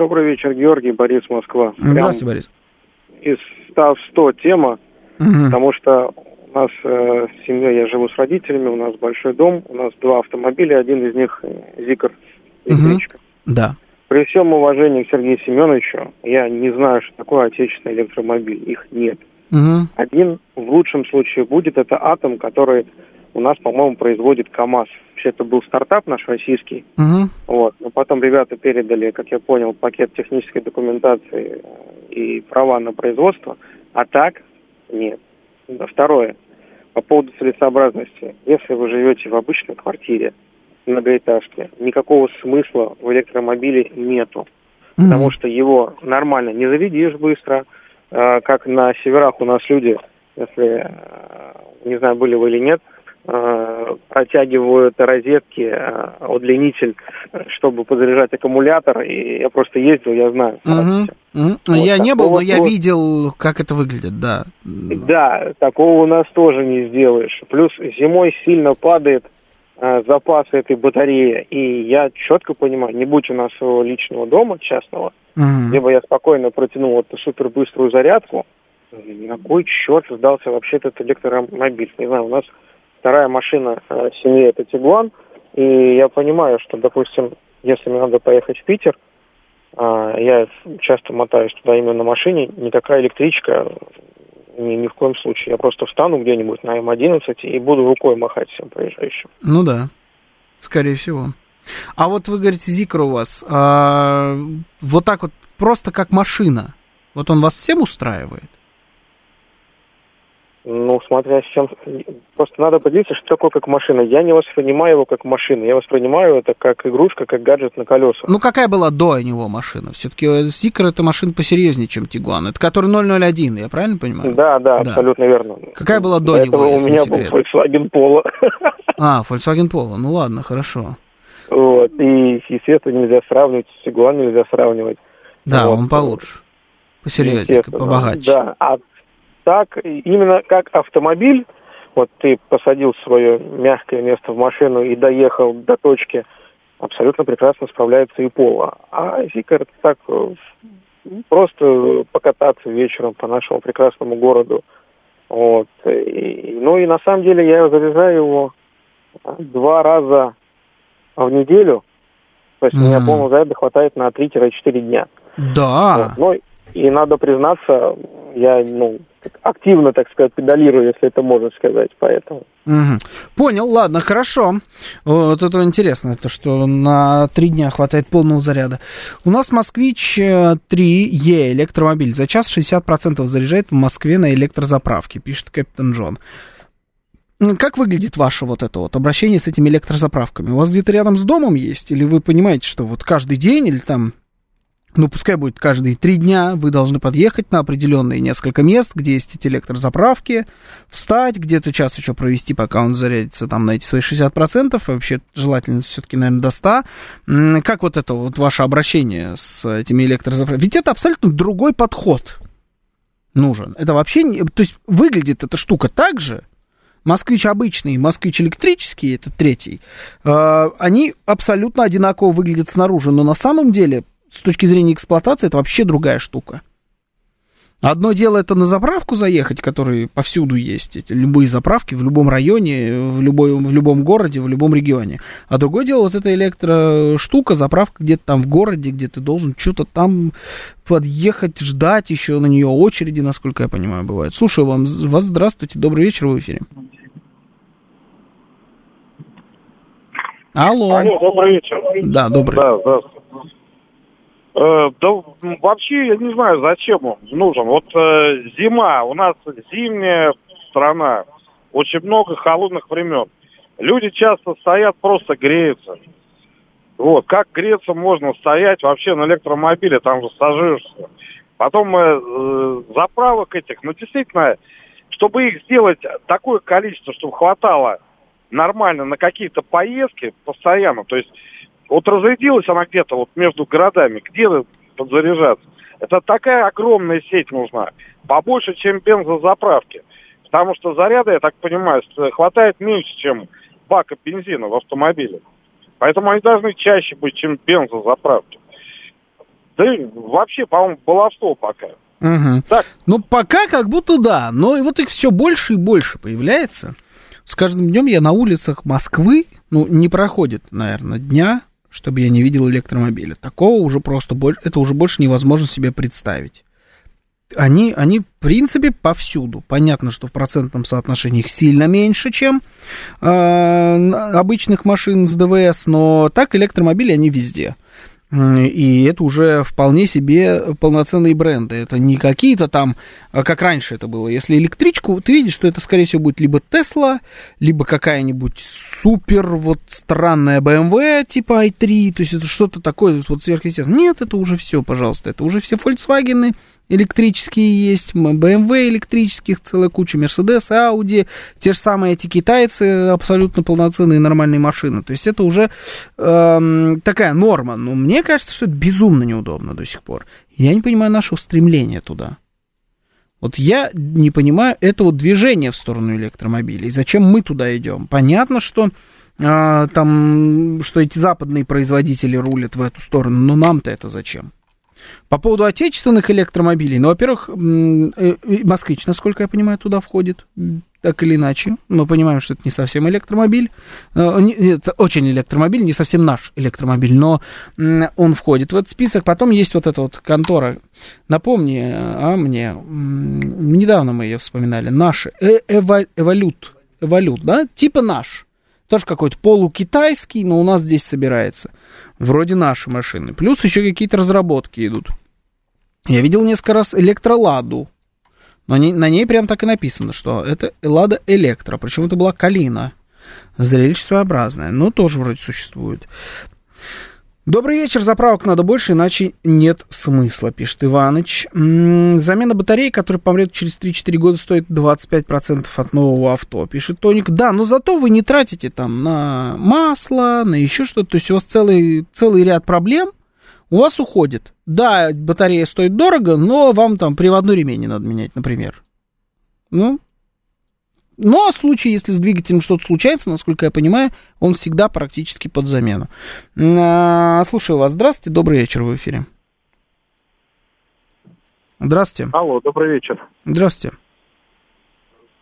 Добрый вечер, Георгий, Борис, Москва. Здравствуйте, Борис. Из 100 в 100 тема, угу. потому что у нас э, семья, я живу с родителями, у нас большой дом, у нас два автомобиля, один из них э, Зикр, электричка. Угу. Да. При всем уважении к Сергею Семеновичу, я не знаю, что такое отечественный электромобиль, их нет. Угу. Один в лучшем случае будет, это Атом, который у нас, по-моему, производит КАМАЗ. Вообще это был стартап наш российский. Угу. Вот. Но потом ребята передали, как я понял, пакет технической документации и права на производство. А так нет. Второе. По поводу целесообразности. Если вы живете в обычной квартире, многоэтажке, никакого смысла в электромобиле нету. Mm-hmm. Потому что его нормально не заведешь быстро. А, как на северах у нас люди, если, а, не знаю, были вы или нет, Э, протягивают розетки, э, удлинитель, чтобы подзаряжать аккумулятор. И я просто ездил, я знаю. Угу. Угу. Вот я не был, но я видел, как это выглядит, да. Да, такого у нас тоже не сделаешь. Плюс зимой сильно падает э, запас этой батареи. И я четко понимаю, не будь у нас своего личного дома частного, угу. где бы я спокойно протянул эту супербыструю зарядку, на кой черт сдался вообще этот электромобиль? Не знаю, у нас Вторая машина э, семьи это Тигуан. И я понимаю, что, допустим, если мне надо поехать в Питер, э, я часто мотаюсь туда именно на машине, никакая электричка ни, ни в коем случае. Я просто встану где-нибудь на М11 и буду рукой махать всем проезжающим. Ну да, скорее всего. А вот вы говорите, Зикр у вас, а, вот так вот просто как машина, вот он вас всем устраивает? Ну, смотря с чем... Просто надо поделиться, что такое как машина. Я не воспринимаю его как машину. Я воспринимаю это как игрушка, как гаджет на колесах. Ну, какая была до него машина? Все-таки Зикр это машина посерьезнее, чем Тигуан. Это который 001, я правильно понимаю? Да, да, да. абсолютно верно. Какая была до, до него, у меня был Volkswagen Polo. А, Volkswagen Polo. Ну, ладно, хорошо. Вот. И, естественно, нельзя сравнивать. С Тигуан нельзя сравнивать. Да, вот. он получше. Посерьезнее, побогаче. Да, а так, именно как автомобиль, вот ты посадил свое мягкое место в машину и доехал до точки, абсолютно прекрасно справляется и Пола. А Зикар так э, просто покататься вечером по нашему прекрасному городу. Вот. И, ну и на самом деле я заряжаю его два раза в неделю. То есть mm. у меня полного заряда хватает на 3-4 дня. Да. Вот. Ну и надо признаться, я ну, активно, так сказать, педалирую, если это можно сказать, поэтому. Угу. Понял, ладно, хорошо. Вот это интересно, то, что на три дня хватает полного заряда. У нас Москвич 3Е э, электромобиль. За час 60% заряжает в Москве на электрозаправке, пишет Капитан Джон. Как выглядит ваше вот это вот обращение с этими электрозаправками? У вас где-то рядом с домом есть? Или вы понимаете, что вот каждый день или там ну, пускай будет каждые три дня, вы должны подъехать на определенные несколько мест, где есть эти электрозаправки, встать, где-то час еще провести, пока он зарядится там на эти свои 60%, вообще желательно все-таки, наверное, до 100. Как вот это вот ваше обращение с этими электрозаправками? Ведь это абсолютно другой подход нужен. Это вообще, не, то есть выглядит эта штука так же, Москвич обычный, москвич электрический, это третий, э, они абсолютно одинаково выглядят снаружи, но на самом деле с точки зрения эксплуатации это вообще другая штука. Одно дело это на заправку заехать, которые повсюду есть, эти любые заправки в любом районе, в, любой, в любом городе, в любом регионе. А другое дело вот эта электроштука, заправка где-то там в городе, где ты должен что-то там подъехать, ждать еще на нее очереди, насколько я понимаю, бывает. Слушаю вам, вас здравствуйте, добрый вечер в эфире. Алло. Алло, добрый вечер. Да, добрый. Да, здравствуйте. Э, да вообще я не знаю, зачем он нужен. Вот э, зима, у нас зимняя страна, очень много холодных времен. Люди часто стоят, просто греются. Вот, как греться можно стоять вообще на электромобиле, там же сажаешься. Потом э, заправок этих, ну, действительно, чтобы их сделать такое количество, чтобы хватало нормально на какие-то поездки постоянно, то есть вот разрядилась она где-то вот между городами, где подзаряжаться. Это такая огромная сеть нужна, побольше, чем бензозаправки. Потому что заряда, я так понимаю, хватает меньше, чем бака бензина в автомобиле. Поэтому они должны чаще быть, чем бензозаправки. Да и вообще, по-моему, баловство пока. Угу. Так. Ну, пока как будто да, но и вот их все больше и больше появляется. С каждым днем я на улицах Москвы, ну, не проходит, наверное, дня, чтобы я не видел электромобиля. Такого уже просто больше, это уже больше невозможно себе представить. Они, они, в принципе, повсюду. Понятно, что в процентном соотношении их сильно меньше, чем э, обычных машин с ДВС, но так электромобили, они везде. И это уже вполне себе полноценные бренды. Это не какие-то там, а как раньше это было. Если электричку, ты видишь, что это, скорее всего, будет либо Тесла, либо какая-нибудь супер вот странная BMW типа i3. То есть это что-то такое вот сверхъестественное. Нет, это уже все, пожалуйста. Это уже все Volkswagen, электрические есть, BMW электрических, целая куча, Mercedes, Audi, те же самые эти китайцы, абсолютно полноценные нормальные машины. То есть это уже э, такая норма. Но мне кажется, что это безумно неудобно до сих пор. Я не понимаю нашего стремления туда. Вот я не понимаю этого движения в сторону электромобилей. Зачем мы туда идем? Понятно, что э, там, что эти западные производители рулят в эту сторону, но нам-то это зачем? По поводу отечественных электромобилей, ну, во-первых, э, москвич, насколько я понимаю, туда входит, так или иначе. Мы понимаем, что это не совсем электромобиль, э, это очень электромобиль, не совсем наш электромобиль, но он входит в этот список. Потом есть вот эта вот контора, напомни, а мне, недавно мы ее вспоминали, наш, э, Эволют, Эволют, да, типа наш. Тоже какой-то полукитайский, но у нас здесь собирается. Вроде наши машины. Плюс еще какие-то разработки идут. Я видел несколько раз электроладу. Но не, на ней прям так и написано, что это Лада Электро. Причем это была Калина. Зрелище своеобразное. Но тоже вроде существует. Добрый вечер, заправок надо больше, иначе нет смысла, пишет Иваныч. М-м, замена батареи, которая помрет через 3-4 года, стоит 25% от нового авто, пишет Тоник. Да, но зато вы не тратите там на масло, на еще что-то, то есть у вас целый, целый ряд проблем у вас уходит. Да, батарея стоит дорого, но вам там приводной ремень не надо менять, например. Ну, но в случае, если с двигателем что-то случается, насколько я понимаю, он всегда практически под замену. А, слушаю вас. Здравствуйте, добрый вечер в эфире. Здравствуйте. Алло, добрый вечер. Здравствуйте.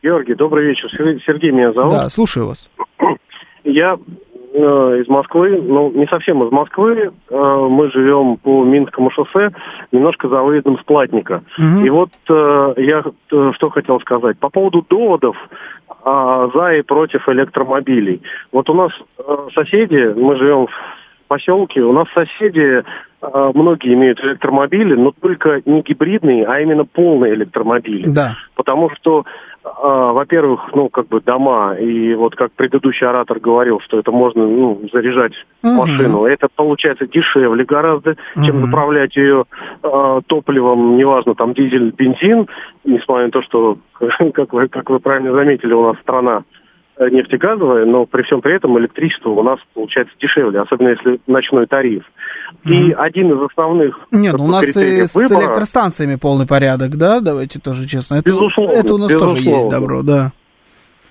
Георгий, добрый вечер. Сергей меня зовут. Да, слушаю вас. Я э, из Москвы, ну, не совсем из Москвы. Э, мы живем по Минскому шоссе, немножко за выездом с Платника. Угу. И вот э, я э, что хотел сказать. По поводу доводов э, за и против электромобилей. Вот у нас э, соседи, мы живем в поселке, у нас соседи э, многие имеют электромобили, но только не гибридные, а именно полные электромобили. Да. Потому что а, во-первых, ну, как бы дома, и вот как предыдущий оратор говорил, что это можно, ну, заряжать uh машину, это получается дешевле гораздо, uh чем заправлять ее а, топливом, неважно, там, дизель, бензин, несмотря на то, что, как вы, как вы правильно заметили, у нас страна нефтегазовая, но при всем при этом электричество у нас получается дешевле, особенно если ночной тариф. Mm-hmm. И один из основных... Нет, ну у нас и с выбора... электростанциями полный порядок, да, давайте тоже честно. Это, безусловно, это у нас безусловно. тоже есть добро, да.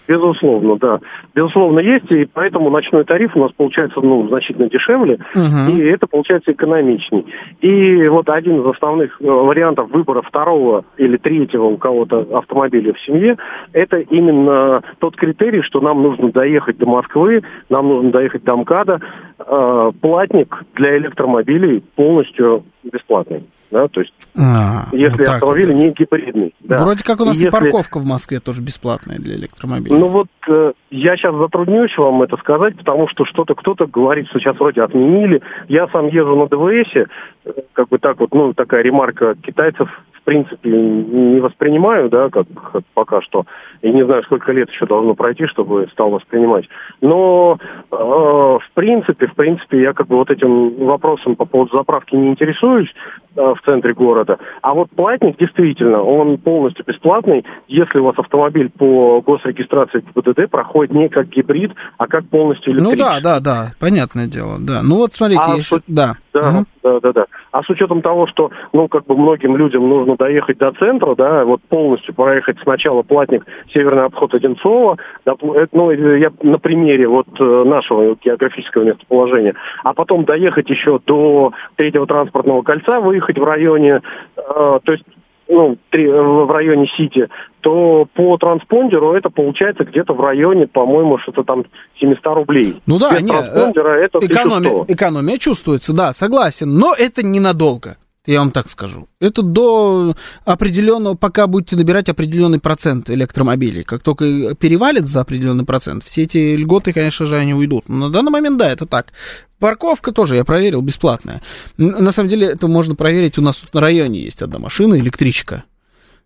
Безусловно, да. Безусловно, есть, и поэтому ночной тариф у нас получается ну, значительно дешевле, uh и это получается экономичней. И вот один из основных э, вариантов выбора второго или третьего у кого-то автомобиля в семье, это именно тот критерий, что нам нужно доехать до Москвы, нам нужно доехать до МКАДа. Э, платник для электромобилей полностью бесплатный. Да, то есть, а, если вот автомобиль вот. не гибридный. Да. Вроде как у нас и, если... парковка в Москве тоже бесплатная для электромобилей. Ну вот э, я сейчас затруднюсь вам это сказать, потому что что-то кто-то говорит, что сейчас вроде отменили. Я сам езжу на ДВСе, э, как бы так вот, ну, такая ремарка китайцев принципе, не воспринимаю, да, как, как пока что. И не знаю, сколько лет еще должно пройти, чтобы стал воспринимать. Но, э, в принципе, в принципе, я как бы вот этим вопросом по поводу заправки не интересуюсь э, в центре города. А вот платник, действительно, он полностью бесплатный, если у вас автомобиль по госрегистрации ПДД проходит не как гибрид, а как полностью электрический. Ну да, да, да, понятное дело, да. Ну вот смотрите, а, еще... да. Да, угу. да, да, да. А с учетом того, что, ну, как бы многим людям нужно доехать до центра, да, вот полностью проехать сначала платник Северный обход Одинцова, да, ну, я на примере вот э, нашего географического местоположения, а потом доехать еще до третьего транспортного кольца, выехать в районе, э, то есть ну, три, в районе Сити, то по транспондеру это получается где-то в районе, по-моему, что-то там 700 рублей. Ну да, Без нет, транспондера это экономия, экономия чувствуется, да, согласен, но это ненадолго. Я вам так скажу. Это до определенного, пока будете набирать определенный процент электромобилей. Как только перевалит за определенный процент, все эти льготы, конечно же, они уйдут. Но на данный момент, да, это так. Парковка тоже, я проверил, бесплатная. На самом деле, это можно проверить. У нас тут на районе есть одна машина, электричка,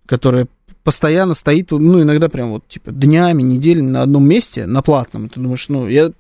которая постоянно стоит, ну, иногда прям вот, типа, днями, неделями на одном месте, на платном. Ты думаешь, ну, я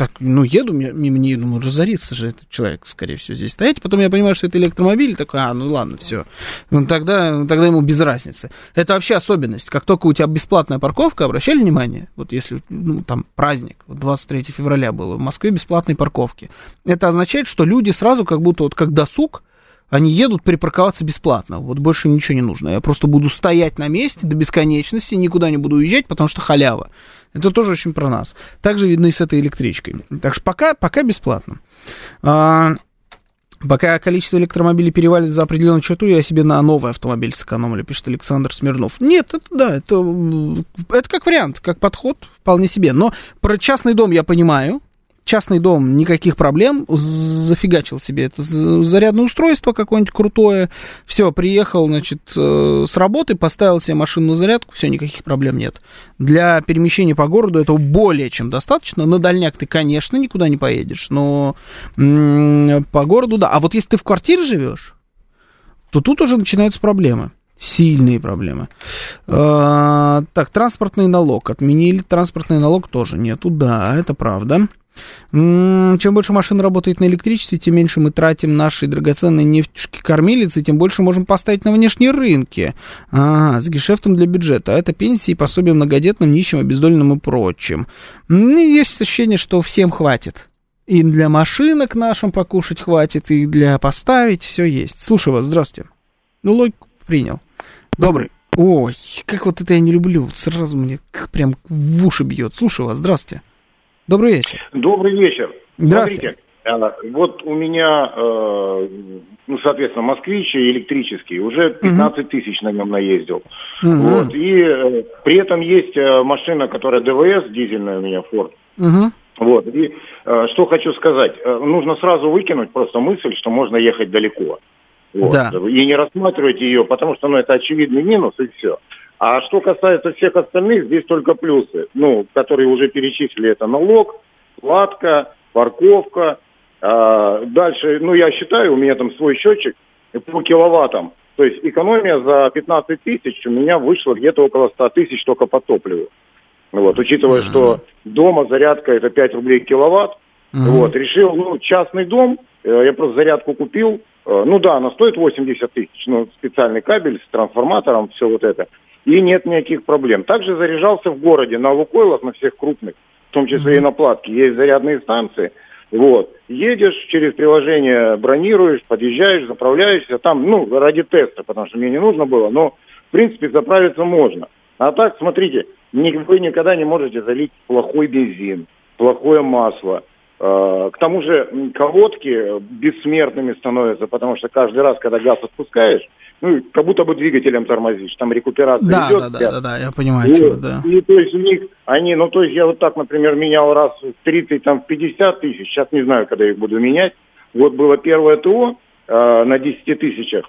так, ну, еду мимо нее, думаю, разорится же этот человек, скорее всего, здесь стоять. Потом я понимаю, что это электромобиль, такой, а, ну ладно, все. Ну, тогда, тогда ему без разницы. Это вообще особенность. Как только у тебя бесплатная парковка, обращали внимание, вот если, ну, там, праздник, вот 23 февраля было, в Москве бесплатные парковки. Это означает, что люди сразу как будто вот как досуг, они едут припарковаться бесплатно. Вот больше ничего не нужно. Я просто буду стоять на месте до бесконечности, никуда не буду уезжать, потому что халява. Это тоже очень про нас. Также видно и с этой электричкой. Так что пока, пока бесплатно. А, пока количество электромобилей перевалит за определенную черту, я себе на новый автомобиль сэкономлю, пишет Александр Смирнов. Нет, это да, это, это как вариант, как подход, вполне себе. Но про частный дом я понимаю, частный дом, никаких проблем, зафигачил себе это зарядное устройство какое-нибудь крутое, все, приехал, значит, э, с работы, поставил себе машину на зарядку, все, никаких проблем нет. Для перемещения по городу этого более чем достаточно. На дальняк ты, конечно, никуда не поедешь, но по городу, да. А вот если ты в квартире живешь, то тут уже начинаются проблемы. Сильные проблемы. А, так, транспортный налог. Отменили транспортный налог тоже нету. Да, это правда. Чем больше машин работает на электричестве, тем меньше мы тратим наши драгоценные нефтюшки-кормилицы, тем больше можем поставить на внешние рынки. А, с гешефтом для бюджета. А это пенсии, пособия многодетным, нищим, обездоленным и прочим. Есть ощущение, что всем хватит. И для машинок нашим покушать хватит, и для поставить все есть. Слушаю вас, здравствуйте. Ну, логику принял. Добрый. Ой, как вот это я не люблю. Сразу мне прям в уши бьет. Слушаю вас, здравствуйте. Добрый вечер. Добрый вечер. Здравствуйте. Смотрите, э, вот у меня, э, ну, соответственно, москвич электрический, уже 15 угу. тысяч на нем наездил. Угу. Вот, и э, при этом есть машина, которая ДВС, дизельная у меня, Ford. Угу. Вот, и что хочу сказать, нужно сразу выкинуть просто мысль, что можно ехать далеко. Вот. Да. И не рассматривать ее, потому что, ну, это очевидный минус, и все. А что касается всех остальных, здесь только плюсы. Ну, которые уже перечислили, это налог, платка, парковка. А, дальше, ну, я считаю, у меня там свой счетчик по киловаттам. То есть экономия за 15 тысяч у меня вышла где-то около 100 тысяч только по топливу. Вот, учитывая, mm-hmm. что дома зарядка это 5 рублей киловатт, mm-hmm. вот, решил, ну, частный дом, э, я просто зарядку купил, ну да, она стоит 80 тысяч, ну, специальный кабель с трансформатором, все вот это и нет никаких проблем. Также заряжался в городе на Лукойлах, на всех крупных, в том числе и на Платке, есть зарядные станции. Вот. Едешь через приложение, бронируешь, подъезжаешь, заправляешься. Там, ну, ради теста, потому что мне не нужно было, но, в принципе, заправиться можно. А так, смотрите, вы никогда не можете залить плохой бензин, плохое масло. Э, к тому же колодки бессмертными становятся, потому что каждый раз, когда газ отпускаешь, ну, как будто бы двигателем тормозишь, там рекуперация да, идет. Да, да, да, да, я понимаю, и, чего, да. И то есть у них, они, ну, то есть я вот так, например, менял раз в 30, там, в 50 тысяч, сейчас не знаю, когда их буду менять. Вот было первое ТО э, на 10 тысячах,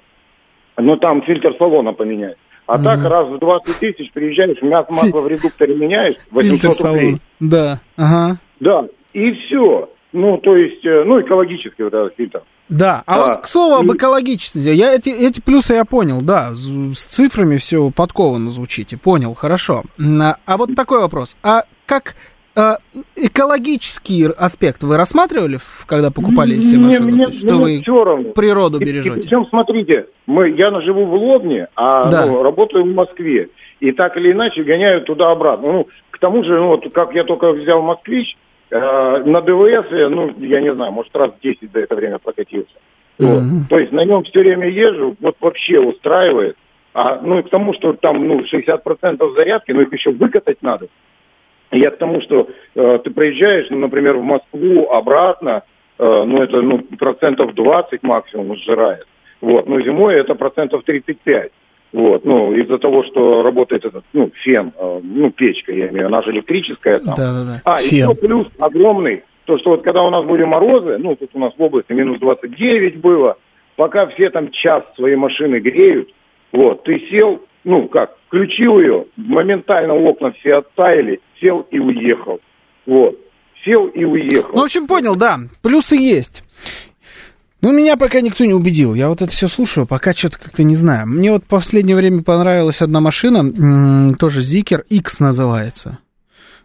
но там фильтр салона поменять. А mm так раз в 20 тысяч приезжаешь, мясо масло в редукторе меняешь, 800 фильтр рублей. Да, ага. Да, и все. Ну, то есть, э, ну, экологический вот этот фильтр. Да, а, а вот к слову об экологичности, я эти, эти плюсы я понял, да, с цифрами все подкованно звучите, понял, хорошо. А, а вот такой вопрос, а как а, экологический аспект вы рассматривали, когда покупали все машины? Мне, что мне вы все равно. природу бережете? И, причем, смотрите, мы, я живу в Лобне, а да. ну, работаю в Москве. И так или иначе гоняют туда-обратно. Ну, к тому же, ну, вот, как я только взял «Москвич», на ДВС, ну, я не знаю, может, раз 10 за это время прокатился. Mm-hmm. То есть на нем все время езжу, вот вообще устраивает. А, ну, и к тому, что там, ну, 60% зарядки, но их еще выкатать надо. Я к тому, что э, ты проезжаешь, ну, например, в Москву обратно, э, ну, это ну, процентов 20 максимум сжирает. Вот. Но зимой это процентов 35. Вот, ну, из-за того, что работает этот, ну, фен, э, ну, печка, я имею, она же электрическая там. Да, да, да. А, фен. еще плюс огромный, то, что вот когда у нас были морозы, ну, тут у нас в области минус 29 было, пока все там час свои машины греют, вот, ты сел, ну, как, включил ее, моментально окна все оттаяли, сел и уехал. Вот. Сел и уехал. Ну, в общем, понял, да. Плюсы есть. Ну, меня пока никто не убедил. Я вот это все слушаю, пока что-то как-то не знаю. Мне вот в последнее время понравилась одна машина, тоже Zikr X называется.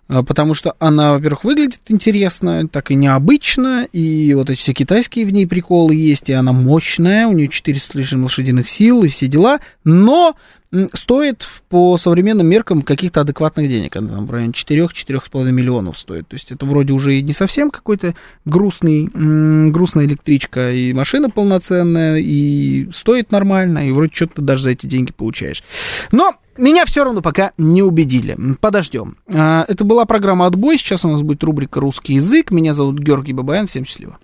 А, потому что она, во-первых, выглядит интересно, так и необычно, и вот эти все китайские в ней приколы есть, и она мощная, у нее 400 лишним лошадиных сил и все дела, но стоит по современным меркам каких-то адекватных денег. Она там в районе 4-4,5 миллионов стоит. То есть это вроде уже и не совсем какой-то грустный, грустная электричка, и машина полноценная, и стоит нормально, и вроде что-то даже за эти деньги получаешь. Но меня все равно пока не убедили. Подождем. А, это была программа «Отбой». Сейчас у нас будет рубрика «Русский язык». Меня зовут Георгий Бабаян. Всем счастливо.